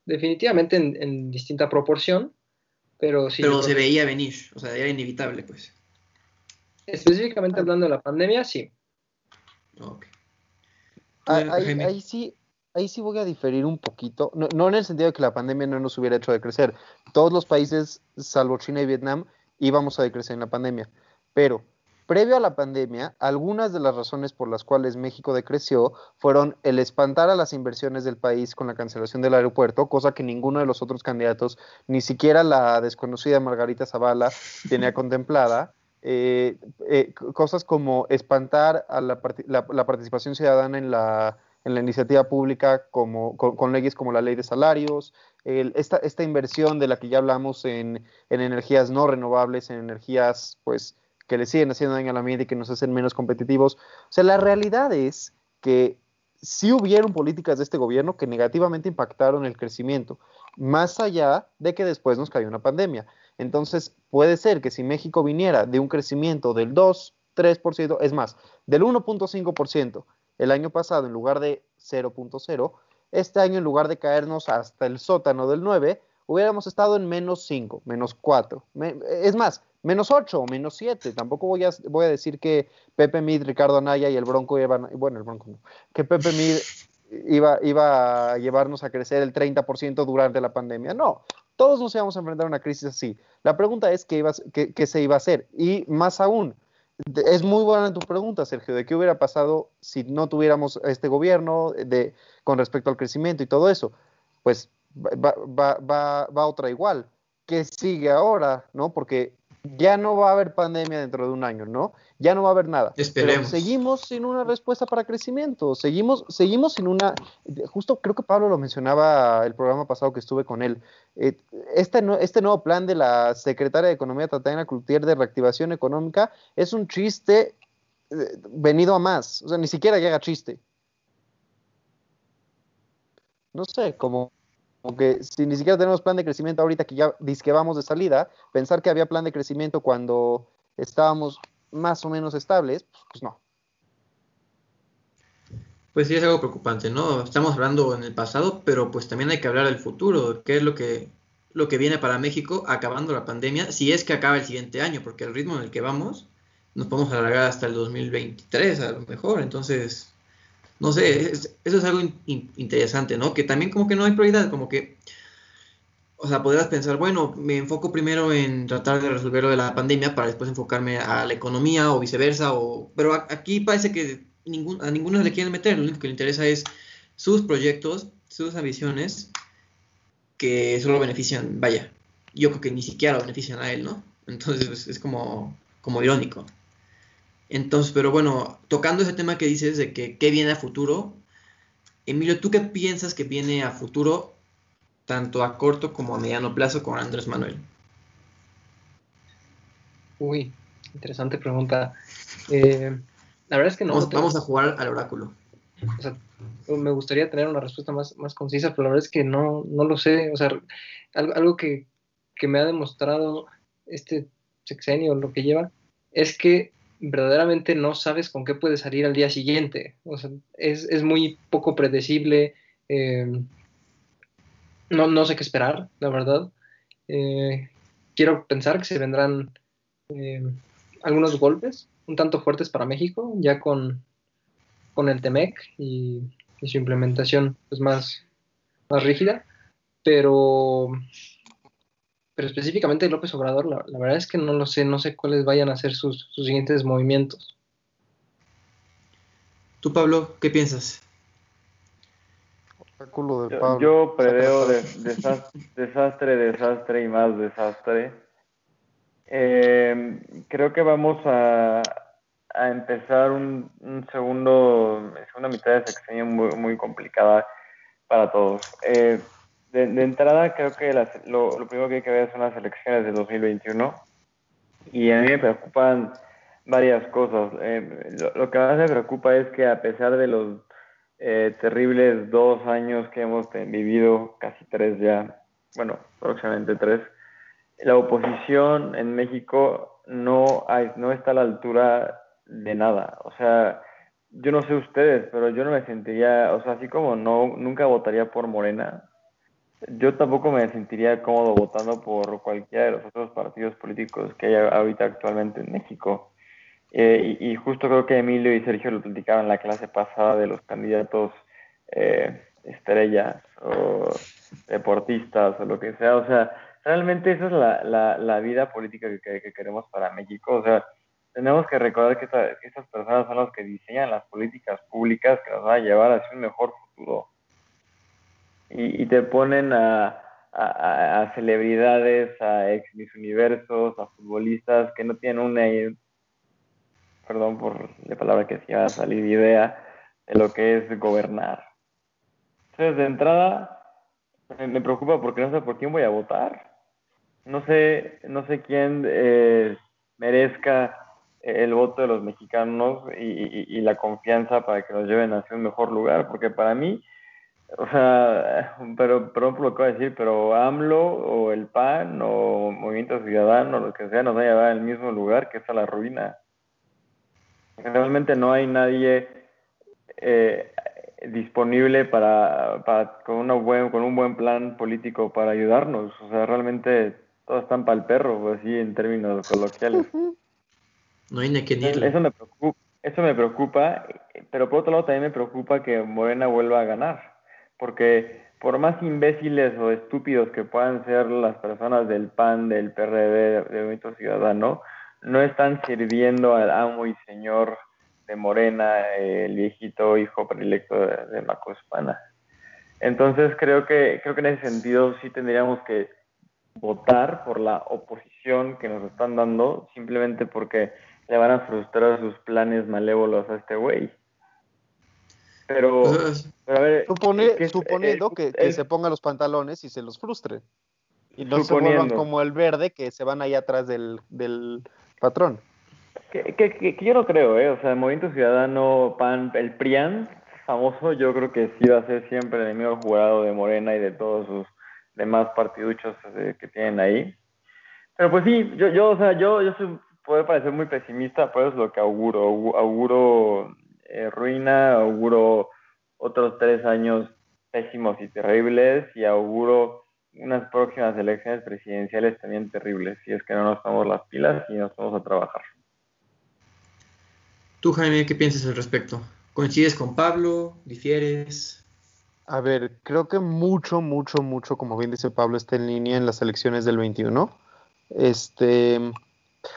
definitivamente en, distinta proporción, pero sí. Pero se veía venir, o sea, era inevitable, pues. Específicamente hablando de la pandemia, sí. Ah, ahí, sí, ahí sí voy a diferir un poquito, no, en el sentido de que la pandemia no nos hubiera hecho decrecer. Todos los países, salvo China y Vietnam, íbamos a decrecer en la pandemia, pero Previo a la pandemia, algunas de las razones por las cuales México decreció fueron el espantar a las inversiones del país con la cancelación del aeropuerto, cosa que ninguno de los otros candidatos, ni siquiera la desconocida Margarita Zavala, tenía contemplada. Eh, eh, cosas como espantar a la, participación ciudadana en la, en la iniciativa pública como, con, leyes como la ley de salarios, esta, esta, inversión de la que ya hablamos en, en energías no renovables, en energías pues que le siguen haciendo daño a la ambiente y que nos hacen menos competitivos. O sea, la realidad es que sí hubieron políticas de este gobierno que negativamente impactaron el crecimiento, más allá de que después nos cayó una pandemia. Entonces, puede ser que si México viniera de un crecimiento del 2, 3%, es más, del 1.5% el año pasado en lugar de 0.0, este año en lugar de caernos hasta el sótano del 9, hubiéramos estado en menos 5, menos 4. Es más, menos 8 o menos 7. Tampoco voy a, decir que Pepe Mid, Ricardo Anaya y el Bronco iban, bueno, el Bronco no, que Pepe Mid iba, iba a llevarnos a crecer el 30% durante la pandemia. No, todos nos íbamos a enfrentar a una crisis así. La pregunta es qué, qué, se iba a hacer. Y más aún, es muy buena tu pregunta, Sergio, de qué hubiera pasado si no tuviéramos este gobierno de, con respecto al crecimiento y todo eso. Pues va, va, va, va otra igual. ¿Qué sigue ahora? ¿No? Porque ya no va a haber pandemia dentro de un año, ¿no? Ya no va a haber nada. Esperemos. Pero seguimos sin una respuesta para crecimiento, seguimos, seguimos sin una, justo creo que Pablo lo mencionaba el programa pasado que estuve con él, eh, este, este nuevo plan de la secretaria de Economía, Tatiana Cloutier, de reactivación económica, es un chiste eh, venido a más, o sea, ni siquiera llega chiste. No sé, como aunque si ni siquiera tenemos plan de crecimiento ahorita que ya que vamos de salida, pensar que había plan de crecimiento cuando estábamos más o menos estables, pues no. Pues sí, es algo preocupante, ¿no? Estamos hablando en el pasado, pero pues también hay que hablar del futuro, qué es lo que, lo que viene para México acabando la pandemia, si es que acaba el siguiente año, porque el ritmo en el que vamos, nos podemos alargar hasta el 2023 a lo mejor. Entonces, no sé, eso es algo interesante, ¿no? Que también como que no hay prioridad, como que, o sea, podrías pensar, bueno, me enfoco primero en tratar de resolver lo de la pandemia para después enfocarme a la economía o viceversa, o, pero aquí parece que a ninguno le quieren meter, lo único que le interesa es sus proyectos, sus ambiciones, que solo benefician, vaya, yo creo que ni siquiera lo benefician a él, ¿no? Entonces pues, es como, como irónico. Entonces, pero bueno, tocando ese tema que dices de que qué viene a futuro, Emilio, ¿tú qué piensas que viene a futuro, tanto a corto como a mediano plazo con Andrés Manuel? Uy, interesante pregunta. Eh, la verdad es que no. Vamos, a jugar al oráculo. O sea, me gustaría tener una respuesta más, más concisa, pero la verdad es que no, no lo sé. O sea, algo, que, que me ha demostrado este sexenio, lo que lleva, es que verdaderamente no sabes con qué puede salir al día siguiente. O sea, es, muy poco predecible. Eh, no, no, sé qué esperar, la verdad. Eh, quiero pensar que se vendrán eh, algunos golpes un tanto fuertes para México, ya con, con el TEMEC y, su implementación pues, más, más rígida. Pero pero específicamente López Obrador, la, verdad es que no lo sé, no sé cuáles vayan a ser sus, siguientes movimientos. Tú, Pablo, ¿qué piensas? Yo, yo preveo desastre, desastre y más desastre. Eh, creo que vamos a, empezar un, segundo, segunda mitad de sexenio muy, muy complicada para todos. Eh, de, entrada, creo que lo, primero que hay que ver son las elecciones de 2021 y a mí me preocupan varias cosas. Eh, lo, que más me preocupa es que a pesar de los eh, terribles dos años que hemos vivido, casi tres ya, bueno, próximamente tres, la oposición en México no, hay, no está a la altura de nada. O sea, yo no sé ustedes, pero yo no me sentiría, o sea, así como no, nunca votaría por Morena, yo tampoco me sentiría cómodo votando por cualquiera de los otros partidos políticos que hay ahorita actualmente en México. Eh, y, justo creo que Emilio y Sergio lo platicaban en la clase pasada de los candidatos eh, estrellas o deportistas o lo que sea. O sea, realmente esa es la, la, vida política que, que, queremos para México. O sea, tenemos que recordar que, que estas personas son las que diseñan las políticas públicas que nos van a llevar hacia un mejor futuro y, te ponen a, a, celebridades, a ex mis universos, a futbolistas que no tienen una, perdón por la palabra que se iba a salir, idea de lo que es gobernar. Entonces, de entrada, me preocupa porque no sé por quién voy a votar. No sé, no sé quién eh, merezca el voto de los mexicanos y, y, la confianza para que nos lleven hacia un mejor lugar, porque para mí o sea, pero perdón por lo que voy a decir, pero AMLO o el PAN o Movimiento Ciudadano, lo que sea, nos va a llevar al mismo lugar que es a la ruina. Realmente no hay nadie eh, disponible para, para con, una buen, con un buen plan político para ayudarnos. O sea, realmente todos están para el perro, así en términos coloquiales. No hay ni que Eso me preocupa. Eso me preocupa, pero por otro lado también me preocupa que Morena vuelva a ganar porque por más imbéciles o estúpidos que puedan ser las personas del PAN, del PRD, del Movimiento Ciudadano, no están sirviendo al amo y señor de Morena, el viejito hijo predilecto de, de Macospana. Entonces creo que, creo que en ese sentido sí tendríamos que votar por la oposición que nos están dando, simplemente porque le van a frustrar sus planes malévolos a este güey. Pero, a ver, suponiendo que, se ponga los pantalones y se los frustre. Y no se vuelvan como el verde que se van ahí atrás del, del patrón. Que, que, yo no creo, ¿eh? O sea, el Movimiento Ciudadano, PAN, el PRIAN, famoso, yo creo que sí va a ser siempre el enemigo jurado de Morena y de todos sus demás partiduchos eh, que tienen ahí. Pero pues sí, yo, yo o sea, yo, yo soy, puede parecer muy pesimista, pero es lo que auguro. Auguro eh, ruina, auguro otros tres años pésimos y terribles y auguro unas próximas elecciones presidenciales también terribles, si es que no nos tomamos las pilas y nos vamos a trabajar. Tú, Jaime, ¿qué piensas al respecto? ¿Coincides con Pablo? ¿Difieres? A ver, creo que mucho, mucho, mucho, como bien dice Pablo, está en línea en las elecciones del 21. Este,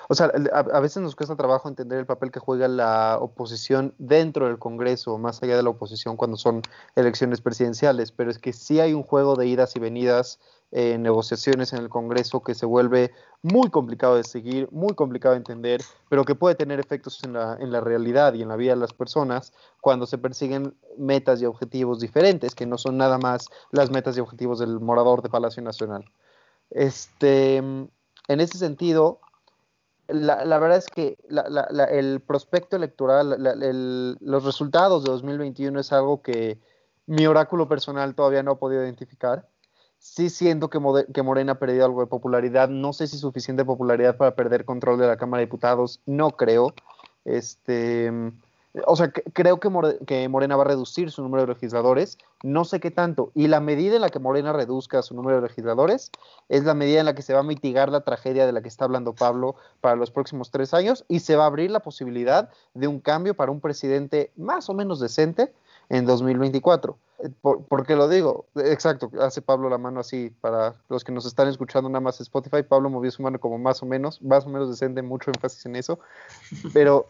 o sea, a, veces nos cuesta trabajo entender el papel que juega la oposición dentro del Congreso, más allá de la oposición cuando son elecciones presidenciales, pero es que sí hay un juego de idas y venidas, eh, negociaciones en el Congreso que se vuelve muy complicado de seguir, muy complicado de entender, pero que puede tener efectos en la, en la realidad y en la vida de las personas cuando se persiguen metas y objetivos diferentes, que no son nada más las metas y objetivos del morador de Palacio Nacional. Este, en ese sentido, la, verdad es que el prospecto electoral, los resultados de 2021 es algo que mi oráculo personal todavía no ha podido identificar. Sí siento que, que Morena ha perdido algo de popularidad, no sé si suficiente popularidad para perder control de la Cámara de Diputados, no creo. Este, o sea, creo que, Morena va a reducir su número de legisladores, no sé qué tanto, y la medida en la que Morena reduzca su número de legisladores es la medida en la que se va a mitigar la tragedia de la que está hablando Pablo para los próximos tres años y se va a abrir la posibilidad de un cambio para un presidente más o menos decente en 2024. Eh, ¿Por, qué lo digo? Exacto, hace Pablo la mano así para los que nos están escuchando nada más Spotify. Pablo movió su mano como más o menos, más o menos decente, mucho énfasis en eso. Pero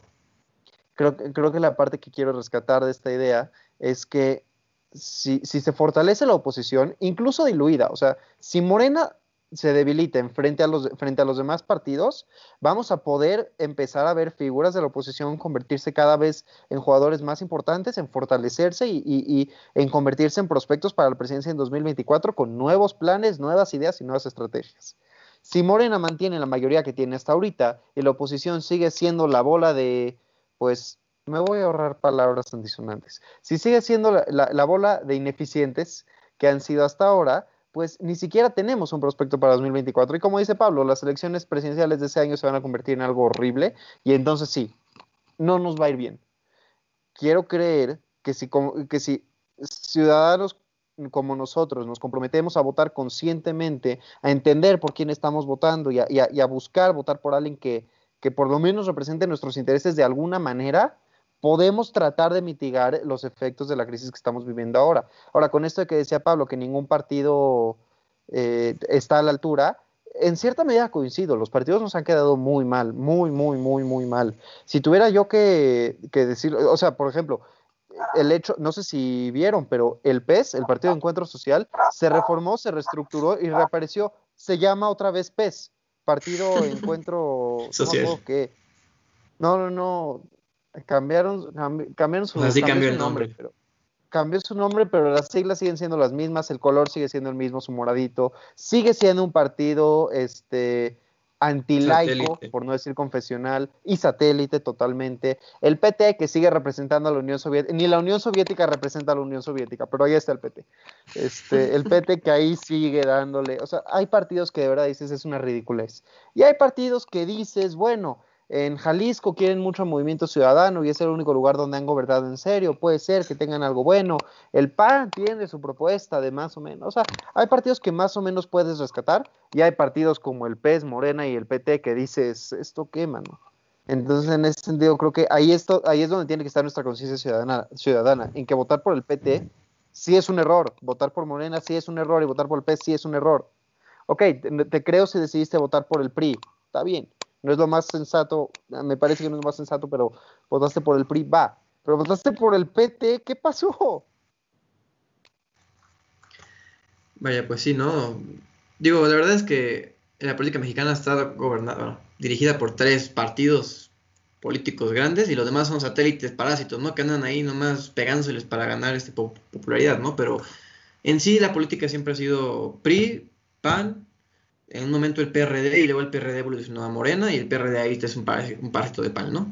creo, creo que la parte que quiero rescatar de esta idea es que si, se fortalece la oposición, incluso diluida, o sea, si Morena se debilita en frente a, los, frente a los demás partidos, vamos a poder empezar a ver figuras de la oposición convertirse cada vez en jugadores más importantes, en fortalecerse y, y, en convertirse en prospectos para la presidencia en 2024 con nuevos planes, nuevas ideas y nuevas estrategias. Si Morena mantiene la mayoría que tiene hasta ahorita y la oposición sigue siendo la bola de, pues me voy a ahorrar palabras antisonantes. Si sigue siendo la, bola de ineficientes que han sido hasta ahora, pues ni siquiera tenemos un prospecto para 2024. Y como dice Pablo, las elecciones presidenciales de ese año se van a convertir en algo horrible y entonces sí, no nos va a ir bien. Quiero creer que si, que si ciudadanos como nosotros nos comprometemos a votar conscientemente, a entender por quién estamos votando y a buscar votar por alguien que, que por lo menos represente nuestros intereses de alguna manera, podemos tratar de mitigar los efectos de la crisis que estamos viviendo ahora. Ahora, con esto de que decía Pablo, que ningún partido eh, está a la altura, en cierta medida coincido, los partidos nos han quedado muy mal, muy, muy, muy, muy mal. Si tuviera yo que, que decir, o sea, por ejemplo, el hecho, no sé si vieron, pero el PES, el Partido de Encuentro Social, se reformó, se reestructuró y reapareció. Se llama otra vez PES partido, <laughs> encuentro, Social. No, no, no, cambiaron, cambiaron su, Así cambió, el nombre. pero cambió su nombre, pero las siglas siguen siendo las mismas, el color sigue siendo el mismo, su moradito, sigue siendo un partido, este, antilaico, por no decir confesional, y satélite totalmente. El PT que sigue representando a la Unión Soviética, ni la Unión Soviética representa a la Unión Soviética, pero ahí está el PT. Este, el <laughs> PT que ahí sigue dándole, o sea, hay partidos que de verdad dices es una ridiculez. Y hay partidos que dices, bueno, en Jalisco quieren mucho movimiento ciudadano y es el único lugar donde han gobernado en serio. Puede ser que tengan algo bueno. El PAN tiene su propuesta de más o menos. O sea, hay partidos que más o menos puedes rescatar y hay partidos como el PES, Morena y el PT que dices, esto qué, mano. Entonces, en ese sentido, creo que ahí, esto, ahí es donde tiene que estar nuestra conciencia ciudadana, ciudadana, en que votar por el PT sí es un error, votar por Morena sí es un error y votar por el PES sí es un error. Ok, te creo si decidiste votar por el PRI, está bien, no es lo más sensato, me parece que no es lo más sensato, pero votaste por el PRI, va. Pero votaste por el PT, ¿qué pasó? Vaya, pues sí, ¿no? Digo, la verdad es que la política mexicana está gobernada, dirigida por tres partidos políticos grandes y los demás son satélites parásitos, ¿no? Que andan ahí nomás pegándoseles para ganar este popularidad, ¿no? Pero en sí la política siempre ha sido PRI, PAN en un momento el PRD y luego el PRD evolucionó a Morena y el PRD ahí es un, parásito de pan, ¿no?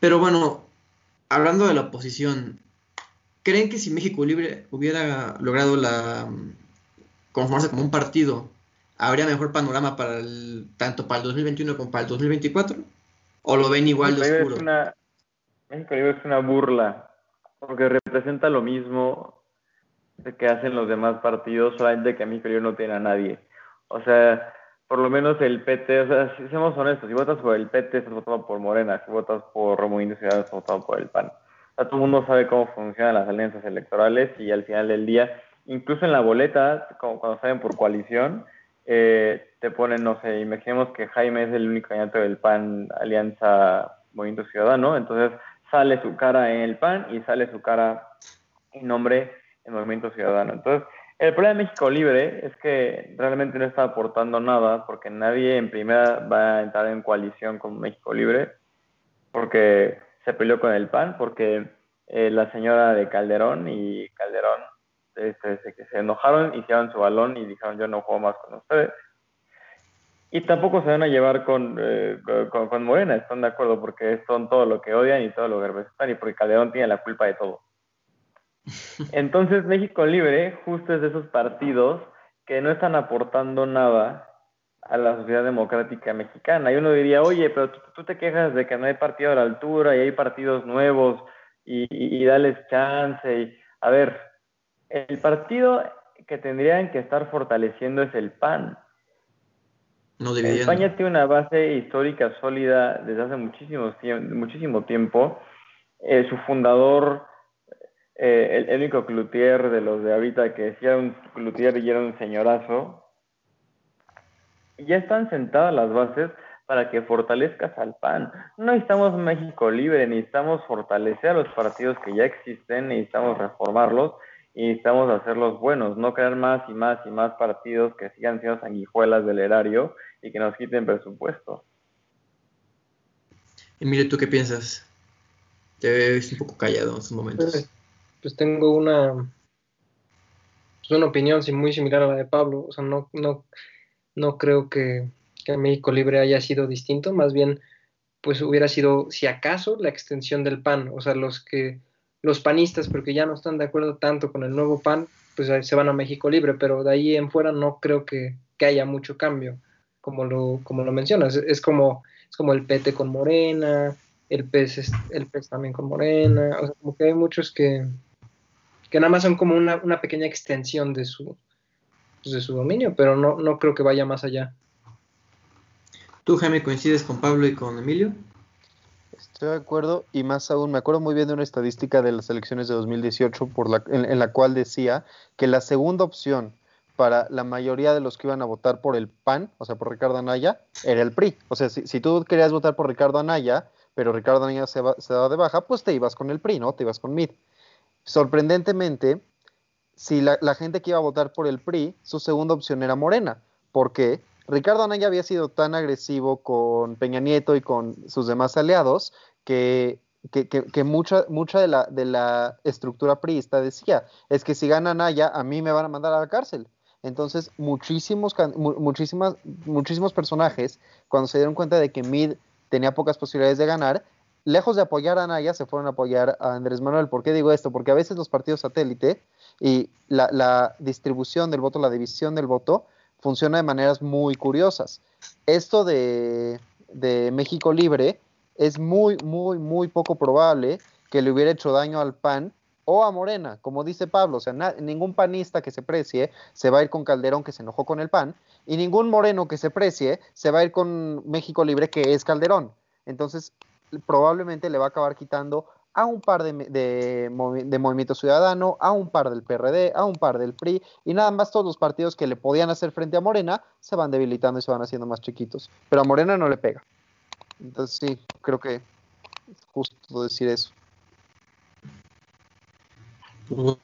Pero bueno, hablando de la oposición, ¿creen que si México Libre hubiera logrado la conformarse como un partido, habría mejor panorama para el, tanto para el 2021 como para el 2024? ¿O lo ven igual de oscuro? México Libre es una burla, porque representa lo mismo que hacen los demás partidos, solamente que México Libre no tiene a nadie. O sea, por lo menos el PT, o sea, si seamos honestos, si votas por el PT, estás votando por Morena, si votas por Movimiento Ciudadano, estás votando por el PAN. O sea, todo el mundo sabe cómo funcionan las alianzas electorales y al final del día, incluso en la boleta, como cuando salen por coalición, eh, te ponen, no sé, imaginemos que Jaime es el único candidato del PAN Alianza Movimiento Ciudadano, entonces sale su cara en el PAN y sale su cara en nombre del Movimiento Ciudadano. Entonces, el problema de México Libre es que realmente no está aportando nada porque nadie en primera va a entrar en coalición con México Libre porque se peleó con el PAN, porque eh, la señora de Calderón y Calderón este, se, se enojaron, hicieron su balón y dijeron yo no juego más con ustedes. Y tampoco se van a llevar con, eh, con, con, Morena, están de acuerdo, porque son todo lo que odian y todo lo que representan, y porque Calderón tiene la culpa de todo. Entonces México Libre justo es de esos partidos que no están aportando nada a la sociedad democrática mexicana. Y uno diría, oye, pero tú, te quejas de que no hay partido a la altura y hay partidos nuevos y, y, y dales chance. Y, a ver, el partido que tendrían que estar fortaleciendo es el PAN. No España tiene una base histórica sólida desde hace muchísimo, muchísimo tiempo. Eh, su fundador eh, el, único cloutier de los de ahorita que decía un cloutier y era un señorazo, ya están sentadas las bases para que fortalezcas al PAN. No necesitamos México libre, necesitamos fortalecer a los partidos que ya existen, necesitamos reformarlos y necesitamos hacerlos buenos, no crear más y más y más partidos que sigan siendo sanguijuelas del erario y que nos quiten presupuesto. Emilio, ¿tú qué piensas? Te ves un poco callado en estos momentos. Pues, tengo una, pues una opinión muy similar a la de Pablo. O sea, no, no, no creo que, que México Libre haya sido distinto, más bien pues hubiera sido, si acaso, la extensión del PAN. O sea, los que, los panistas, porque ya no están de acuerdo tanto con el nuevo PAN, pues se van a México Libre, pero de ahí en fuera no creo que, que haya mucho cambio, como lo, como lo mencionas. Es, como, es como el PT con Morena, el PES, el PES también con Morena, o sea, como que hay muchos que, que nada más son como una, una pequeña extensión de su, pues, de su dominio, pero no, no creo que vaya más allá. ¿Tú, Jaime, coincides con Pablo y con Emilio? Estoy de acuerdo, y más aún, me acuerdo muy bien de una estadística de las elecciones de 2018 por la, en, en la cual decía que la segunda opción para la mayoría de los que iban a votar por el PAN, o sea, por Ricardo Anaya, era el PRI. O sea, si, si tú querías votar por Ricardo Anaya, pero Ricardo Anaya se, va, se daba de baja, pues te ibas con el PRI, ¿no? Te ibas con MID sorprendentemente, si la, la, gente que iba a votar por el PRI, su segunda opción era Morena. porque Ricardo Anaya había sido tan agresivo con Peña Nieto y con sus demás aliados que, que, mucha, mucha de, la, de la estructura priista decía, es que si gana Anaya, a mí me van a mandar a la cárcel. Entonces, muchísimos, muchísimas, muchísimos personajes, cuando se dieron cuenta de que Mid tenía pocas posibilidades de ganar, lejos de apoyar a Anaya, se fueron a apoyar a Andrés Manuel. ¿Por qué digo esto? Porque a veces los partidos satélite y la, distribución del voto, la división del voto, funciona de maneras muy curiosas. Esto de, de México Libre es muy, muy, muy poco probable que le hubiera hecho daño al PAN o a Morena, como dice Pablo, o sea, ningún panista que se precie se va a ir con Calderón que se enojó con el PAN, y ningún moreno que se precie se va a ir con México Libre que es Calderón. Entonces, probablemente le va a acabar quitando a un par de, de, de, Movimiento Ciudadano, a un par del PRD, a un par del PRI, y nada más todos los partidos que le podían hacer frente a Morena se van debilitando y se van haciendo más chiquitos. Pero a Morena no le pega. Entonces sí, creo que es justo decir eso. Bueno,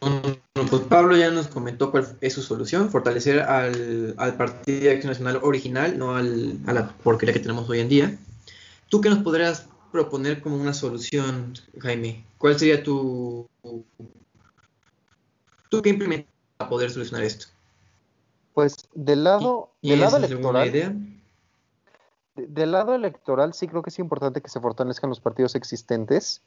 pues Pablo ya nos comentó cuál es su solución, fortalecer al, al Partido Acción Nacional original, no al, a la porquería que tenemos hoy en día. ¿Tú qué nos podrías proponer como una solución, Jaime? ¿Cuál sería tu... ¿Tú qué implementas para poder solucionar esto? Pues del lado, ¿Y, del lado electoral... Idea? De, del lado electoral sí creo que es importante que se fortalezcan los partidos existentes.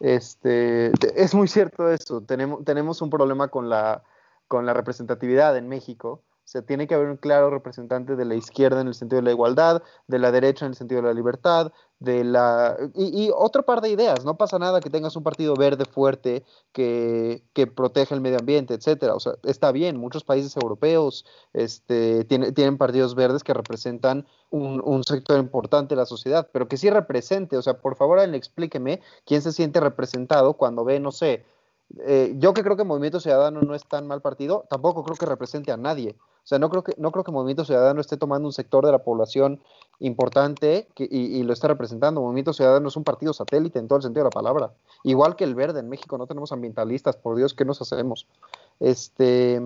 Este, es muy cierto eso. Tenemos, tenemos un problema con la, con la representatividad en México. O sea, tiene que haber un claro representante de la izquierda en el sentido de la igualdad, de la derecha en el sentido de la libertad, de la y, y otro par de ideas. No pasa nada que tengas un partido verde fuerte que, que proteja el medio ambiente, etcétera. O sea, está bien. Muchos países europeos este, tiene, tienen partidos verdes que representan un, un, sector importante de la sociedad, pero que sí represente. O sea, por favor, explíqueme quién se siente representado cuando ve, no sé. Eh, yo que creo que Movimiento Ciudadano no es tan mal partido, tampoco creo que represente a nadie. O sea, no creo que, no creo que Movimiento Ciudadano esté tomando un sector de la población importante y, lo esté representando. Movimiento Ciudadano es un partido satélite en todo el sentido de la palabra. Igual que el verde, en México no tenemos ambientalistas, por Dios, ¿qué nos hacemos? Este,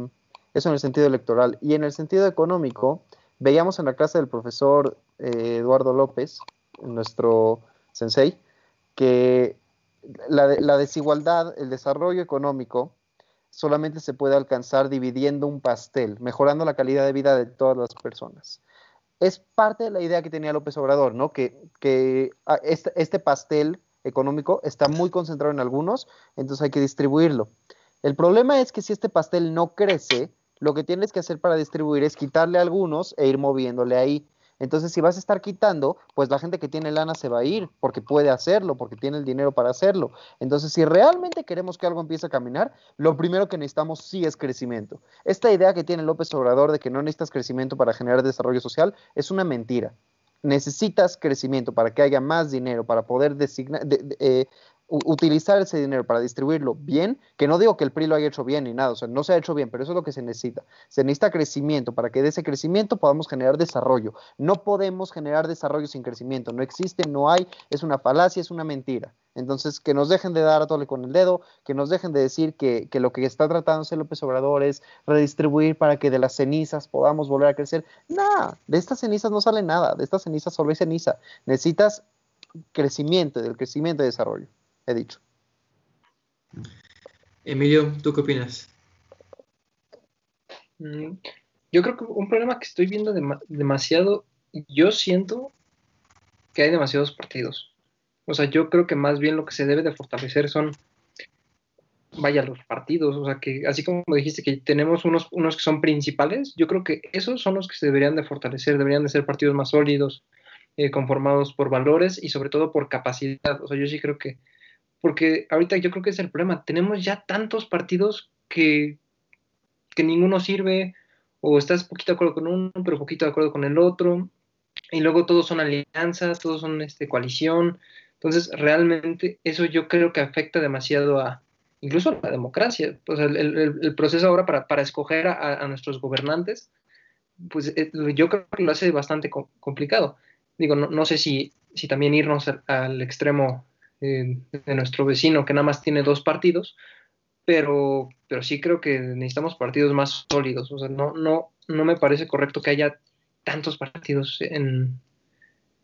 eso en el sentido electoral. Y en el sentido económico, veíamos en la clase del profesor eh, Eduardo López, nuestro sensei, que la, la desigualdad, el desarrollo económico, solamente se puede alcanzar dividiendo un pastel, mejorando la calidad de vida de todas las personas. Es parte de la idea que tenía López Obrador, ¿no? Que, que este, este, pastel económico está muy concentrado en algunos, entonces hay que distribuirlo. El problema es que si este pastel no crece, lo que tienes que hacer para distribuir es quitarle a algunos e ir moviéndole ahí. Entonces, si vas a estar quitando, pues la gente que tiene lana se va a ir, porque puede hacerlo, porque tiene el dinero para hacerlo. Entonces, si realmente queremos que algo empiece a caminar, lo primero que necesitamos sí es crecimiento. Esta idea que tiene López Obrador de que no necesitas crecimiento para generar desarrollo social es una mentira. Necesitas crecimiento para que haya más dinero, para poder designar, de, eh, utilizar ese dinero para distribuirlo bien, que no digo que el PRI lo haya hecho bien ni nada, o sea, no se ha hecho bien, pero eso es lo que se necesita. Se necesita crecimiento para que de ese crecimiento podamos generar desarrollo. No podemos generar desarrollo sin crecimiento, no existe, no hay, es una falacia, es una mentira. Entonces, que nos dejen de dar a tole con el dedo, que nos dejen de decir que, que lo que está tratando de López Obrador es redistribuir para que de las cenizas podamos volver a crecer. Nada, de estas cenizas no sale nada, de estas cenizas solo hay ceniza. Necesitas crecimiento, del crecimiento y desarrollo he dicho. Emilio, ¿tú qué opinas? Mm, yo creo que un problema que estoy viendo dem demasiado, yo siento que hay demasiados partidos. O sea, yo creo que más bien lo que se debe de fortalecer son, vaya, los partidos. O sea, que así como dijiste que tenemos unos, unos que son principales, yo creo que esos son los que se deberían de fortalecer, deberían de ser partidos más sólidos, eh, conformados por valores y sobre todo por capacidad. O sea, yo sí creo que porque ahorita yo creo que es el problema. Tenemos ya tantos partidos que, que ninguno sirve, o estás poquito de acuerdo con uno, pero poquito de acuerdo con el otro, y luego todos son alianzas, todos son este, coalición. Entonces, realmente eso yo creo que afecta demasiado a, incluso a la democracia. O sea, el, el, proceso ahora para, para escoger a, nuestros gobernantes, pues eh, yo creo que lo hace bastante co complicado. Digo, no, no sé si, si también irnos al extremo eh, de nuestro vecino que nada más tiene dos partidos, pero, pero sí creo que necesitamos partidos más sólidos. O sea, no, no, no me parece correcto que haya tantos partidos en,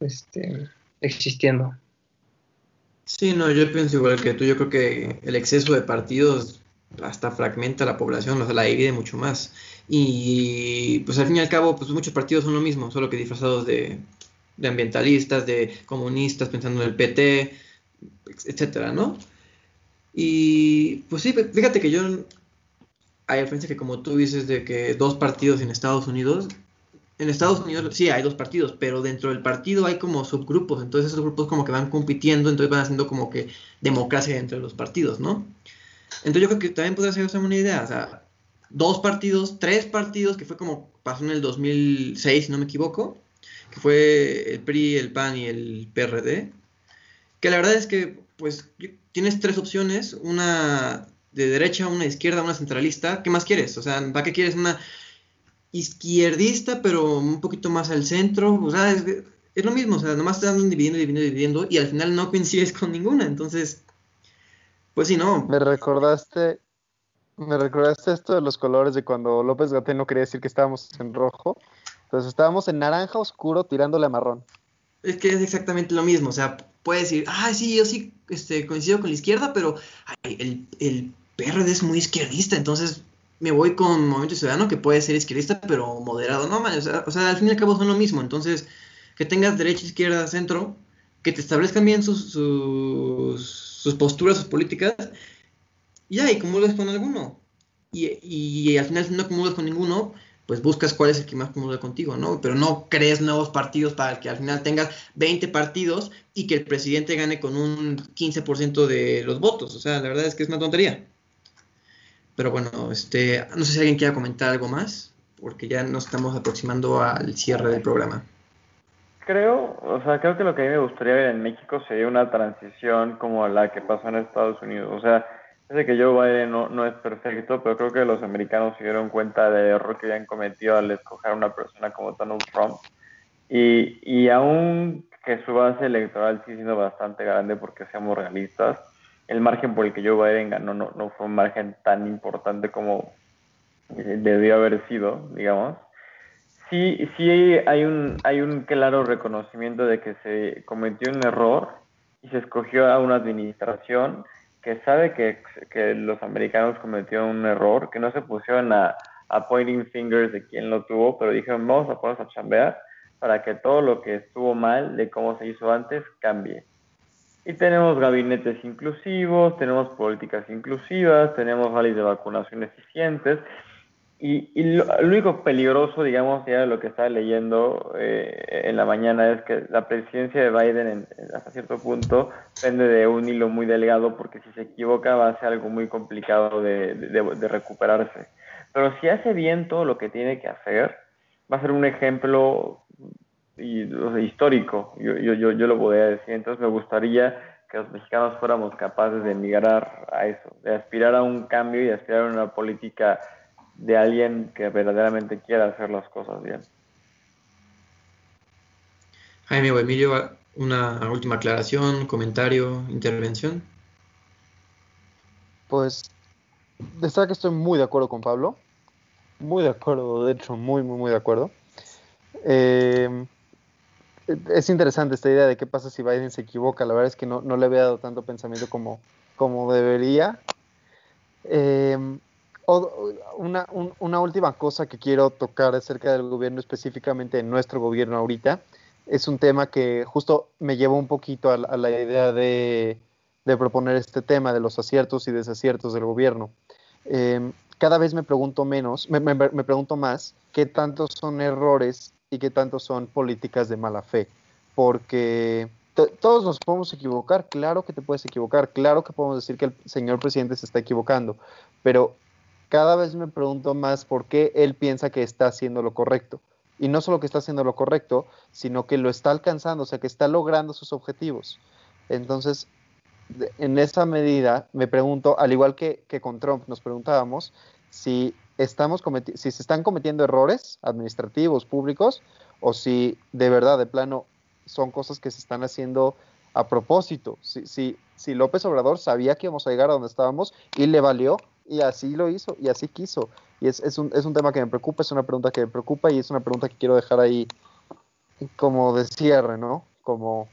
este, existiendo. Sí, no, yo pienso igual que tú. Yo creo que el exceso de partidos hasta fragmenta la población, o sea, la divide mucho más. Y pues al fin y al cabo, pues muchos partidos son lo mismo, solo que disfrazados de, de ambientalistas, de comunistas, pensando en el PT, etcétera, ¿no? Y pues sí, fíjate que yo, hay diferencia que como tú dices de que dos partidos en Estados Unidos, en Estados Unidos sí hay dos partidos, pero dentro del partido hay como subgrupos, entonces esos grupos como que van compitiendo, entonces van haciendo como que democracia dentro de los partidos, ¿no? Entonces yo creo que también podría ser una idea, o sea, dos partidos, tres partidos, que fue como pasó en el 2006, si no me equivoco, que fue el PRI, el PAN y el PRD, que la verdad es que pues tienes tres opciones, una de derecha, una de izquierda, una centralista, ¿qué más quieres? O sea, ¿para qué quieres una izquierdista pero un poquito más al centro? O sea, es, es lo mismo, o sea, nomás te dan dividiendo, dividiendo, dividiendo y al final no <laughs> coincides con ninguna, entonces, pues sí, no. Me recordaste, me recordaste esto de los colores de cuando López Gatel no quería decir que estábamos en rojo, entonces estábamos en naranja oscuro tirándole a marrón. Es que es exactamente lo mismo, o sea, puede decir, ah, sí, yo sí este, coincido con la izquierda, pero el, el PRD es muy izquierdista, entonces me voy con Movimiento Ciudadano, que puede ser izquierdista, pero moderado, no, man, o, sea, o sea, al fin y al cabo son lo mismo, entonces, que tengas derecha, izquierda, centro, que te establezcan bien sus, sus, sus posturas, sus políticas, ya, y comulgas con alguno, y, al final si no comulgas con ninguno, pues buscas cuál es el que más cómodo contigo, ¿no? Pero no crees nuevos partidos para que al final tengas 20 partidos y que el presidente gane con un 15% de los votos. O sea, la verdad es que es una tontería. Pero bueno, este, no sé si alguien quiera comentar algo más, porque ya nos estamos aproximando al cierre del programa. Creo, o sea, creo que lo que a mí me gustaría ver en México sería una transición como la que pasó en Estados Unidos. O sea, Sé que Joe Biden no, no es perfecto, pero creo que los americanos se dieron cuenta del error que habían cometido al escoger a una persona como Donald Trump. Y, y aún que su base electoral sigue siendo bastante grande, porque seamos realistas, el margen por el que Joe Biden ganó no, no fue un margen tan importante como eh, debió haber sido, digamos. Sí, sí hay un, hay un claro reconocimiento de que se cometió un error y se escogió a una administración que sabe que, que, los americanos cometieron un error, que no se pusieron a, pointing fingers de quién lo tuvo, pero dijeron vamos a ponernos a chambear para que todo lo que estuvo mal de cómo se hizo antes cambie. Y tenemos gabinetes inclusivos, tenemos políticas inclusivas, tenemos rallies de vacunación eficientes, y, y lo, único peligroso, digamos, ya lo que estaba leyendo eh, en la mañana es que la presidencia de Biden en, hasta cierto punto pende de un hilo muy delgado porque si se equivoca va a ser algo muy complicado de, recuperarse. Pero si hace bien todo lo que tiene que hacer, va a ser un ejemplo histórico, yo, yo, yo, yo lo voy a decir. Entonces me gustaría que los mexicanos fuéramos capaces de migrar a eso, de aspirar a un cambio y aspirar a una política de alguien que verdaderamente quiera hacer las cosas bien. Jaime o Emilio, una última aclaración, comentario, intervención. Pues, destaca que estoy muy de acuerdo con Pablo. Muy de acuerdo, de hecho, muy, muy, muy de acuerdo. Eh, es interesante esta idea de qué pasa si Biden se equivoca. La verdad es que no, no le había dado tanto pensamiento como, como debería. Eh, una, un, una, última cosa que quiero tocar acerca del gobierno, específicamente en nuestro gobierno ahorita, es un tema que justo me llevó un poquito a, a la idea de, de, proponer este tema de los aciertos y desaciertos del gobierno. Eh, cada vez me pregunto menos, me, me, me pregunto más qué tantos son errores y qué tantos son políticas de mala fe, porque todos nos podemos equivocar, claro que te puedes equivocar, claro que podemos decir que el señor presidente se está equivocando, pero cada vez me pregunto más por qué él piensa que está haciendo lo correcto. Y no solo que está haciendo lo correcto, sino que lo está alcanzando, o sea, que está logrando sus objetivos. Entonces, en esa medida, me pregunto, al igual que, que con Trump nos preguntábamos, si, estamos si se están cometiendo errores administrativos, públicos, o si de verdad, de plano, son cosas que se están haciendo a propósito. Si, si, si López Obrador sabía que íbamos a llegar a donde estábamos y le valió, y así lo hizo y así quiso. Y es, es, un, es un tema que me preocupa, es una pregunta que me preocupa y es una pregunta que quiero dejar ahí como de cierre, ¿no? Como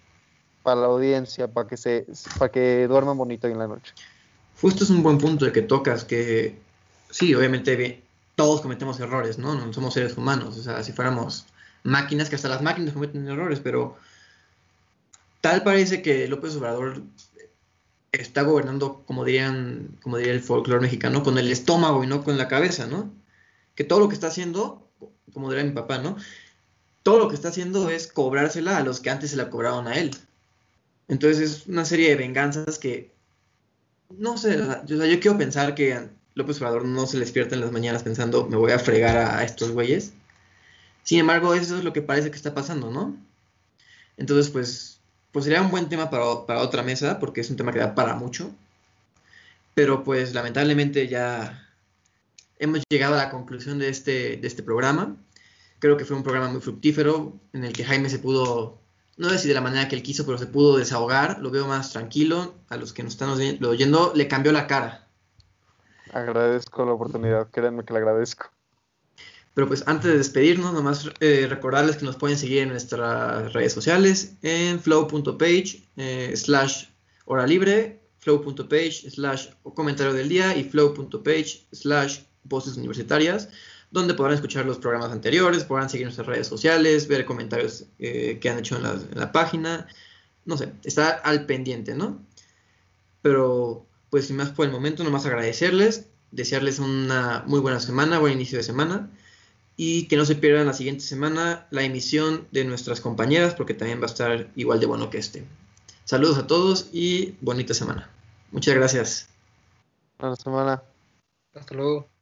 para la audiencia, para que se para que duerman bonito en la noche. Justo es un buen punto el que tocas, que sí, obviamente todos cometemos errores, ¿no? No somos seres humanos, o sea, si fuéramos máquinas, que hasta las máquinas cometen errores, pero tal parece que López Obrador está gobernando, como dirían, como diría el folclore mexicano, con el estómago y no con la cabeza, ¿no? Que todo lo que está haciendo, como diría mi papá, ¿no? Todo lo que está haciendo es cobrársela a los que antes se la cobraron a él. Entonces es una serie de venganzas que, no sé, o sea, yo, quiero pensar que López Obrador no se despierta en las mañanas pensando, me voy a fregar a, estos güeyes. Sin embargo, eso es lo que parece que está pasando, ¿no? Entonces, pues, pues sería un buen tema para, para, otra mesa, porque es un tema que da para mucho. Pero pues lamentablemente ya hemos llegado a la conclusión de este, de este programa. Creo que fue un programa muy fructífero, en el que Jaime se pudo, no decir de la manera que él quiso, pero se pudo desahogar. Lo veo más tranquilo. A los que nos están oyendo, le cambió la cara. Agradezco la oportunidad, créanme que le agradezco. Pero pues antes de despedirnos, nomás eh, recordarles que nos pueden seguir en nuestras redes sociales, en flow.page eh, libre, flow.page slash comentario del día y flow.page slash voces universitarias, donde podrán escuchar los programas anteriores, podrán seguir nuestras redes sociales, ver comentarios eh, que han hecho en la, en la página, no sé, estar al pendiente, ¿no? Pero pues sin más por el momento, nomás agradecerles, desearles una muy buena semana, buen inicio de semana y que no se pierdan la siguiente semana la emisión de nuestras compañeras porque también va a estar igual de bueno que este. Saludos a todos y bonita semana. Muchas gracias. Buena semana. Hasta luego.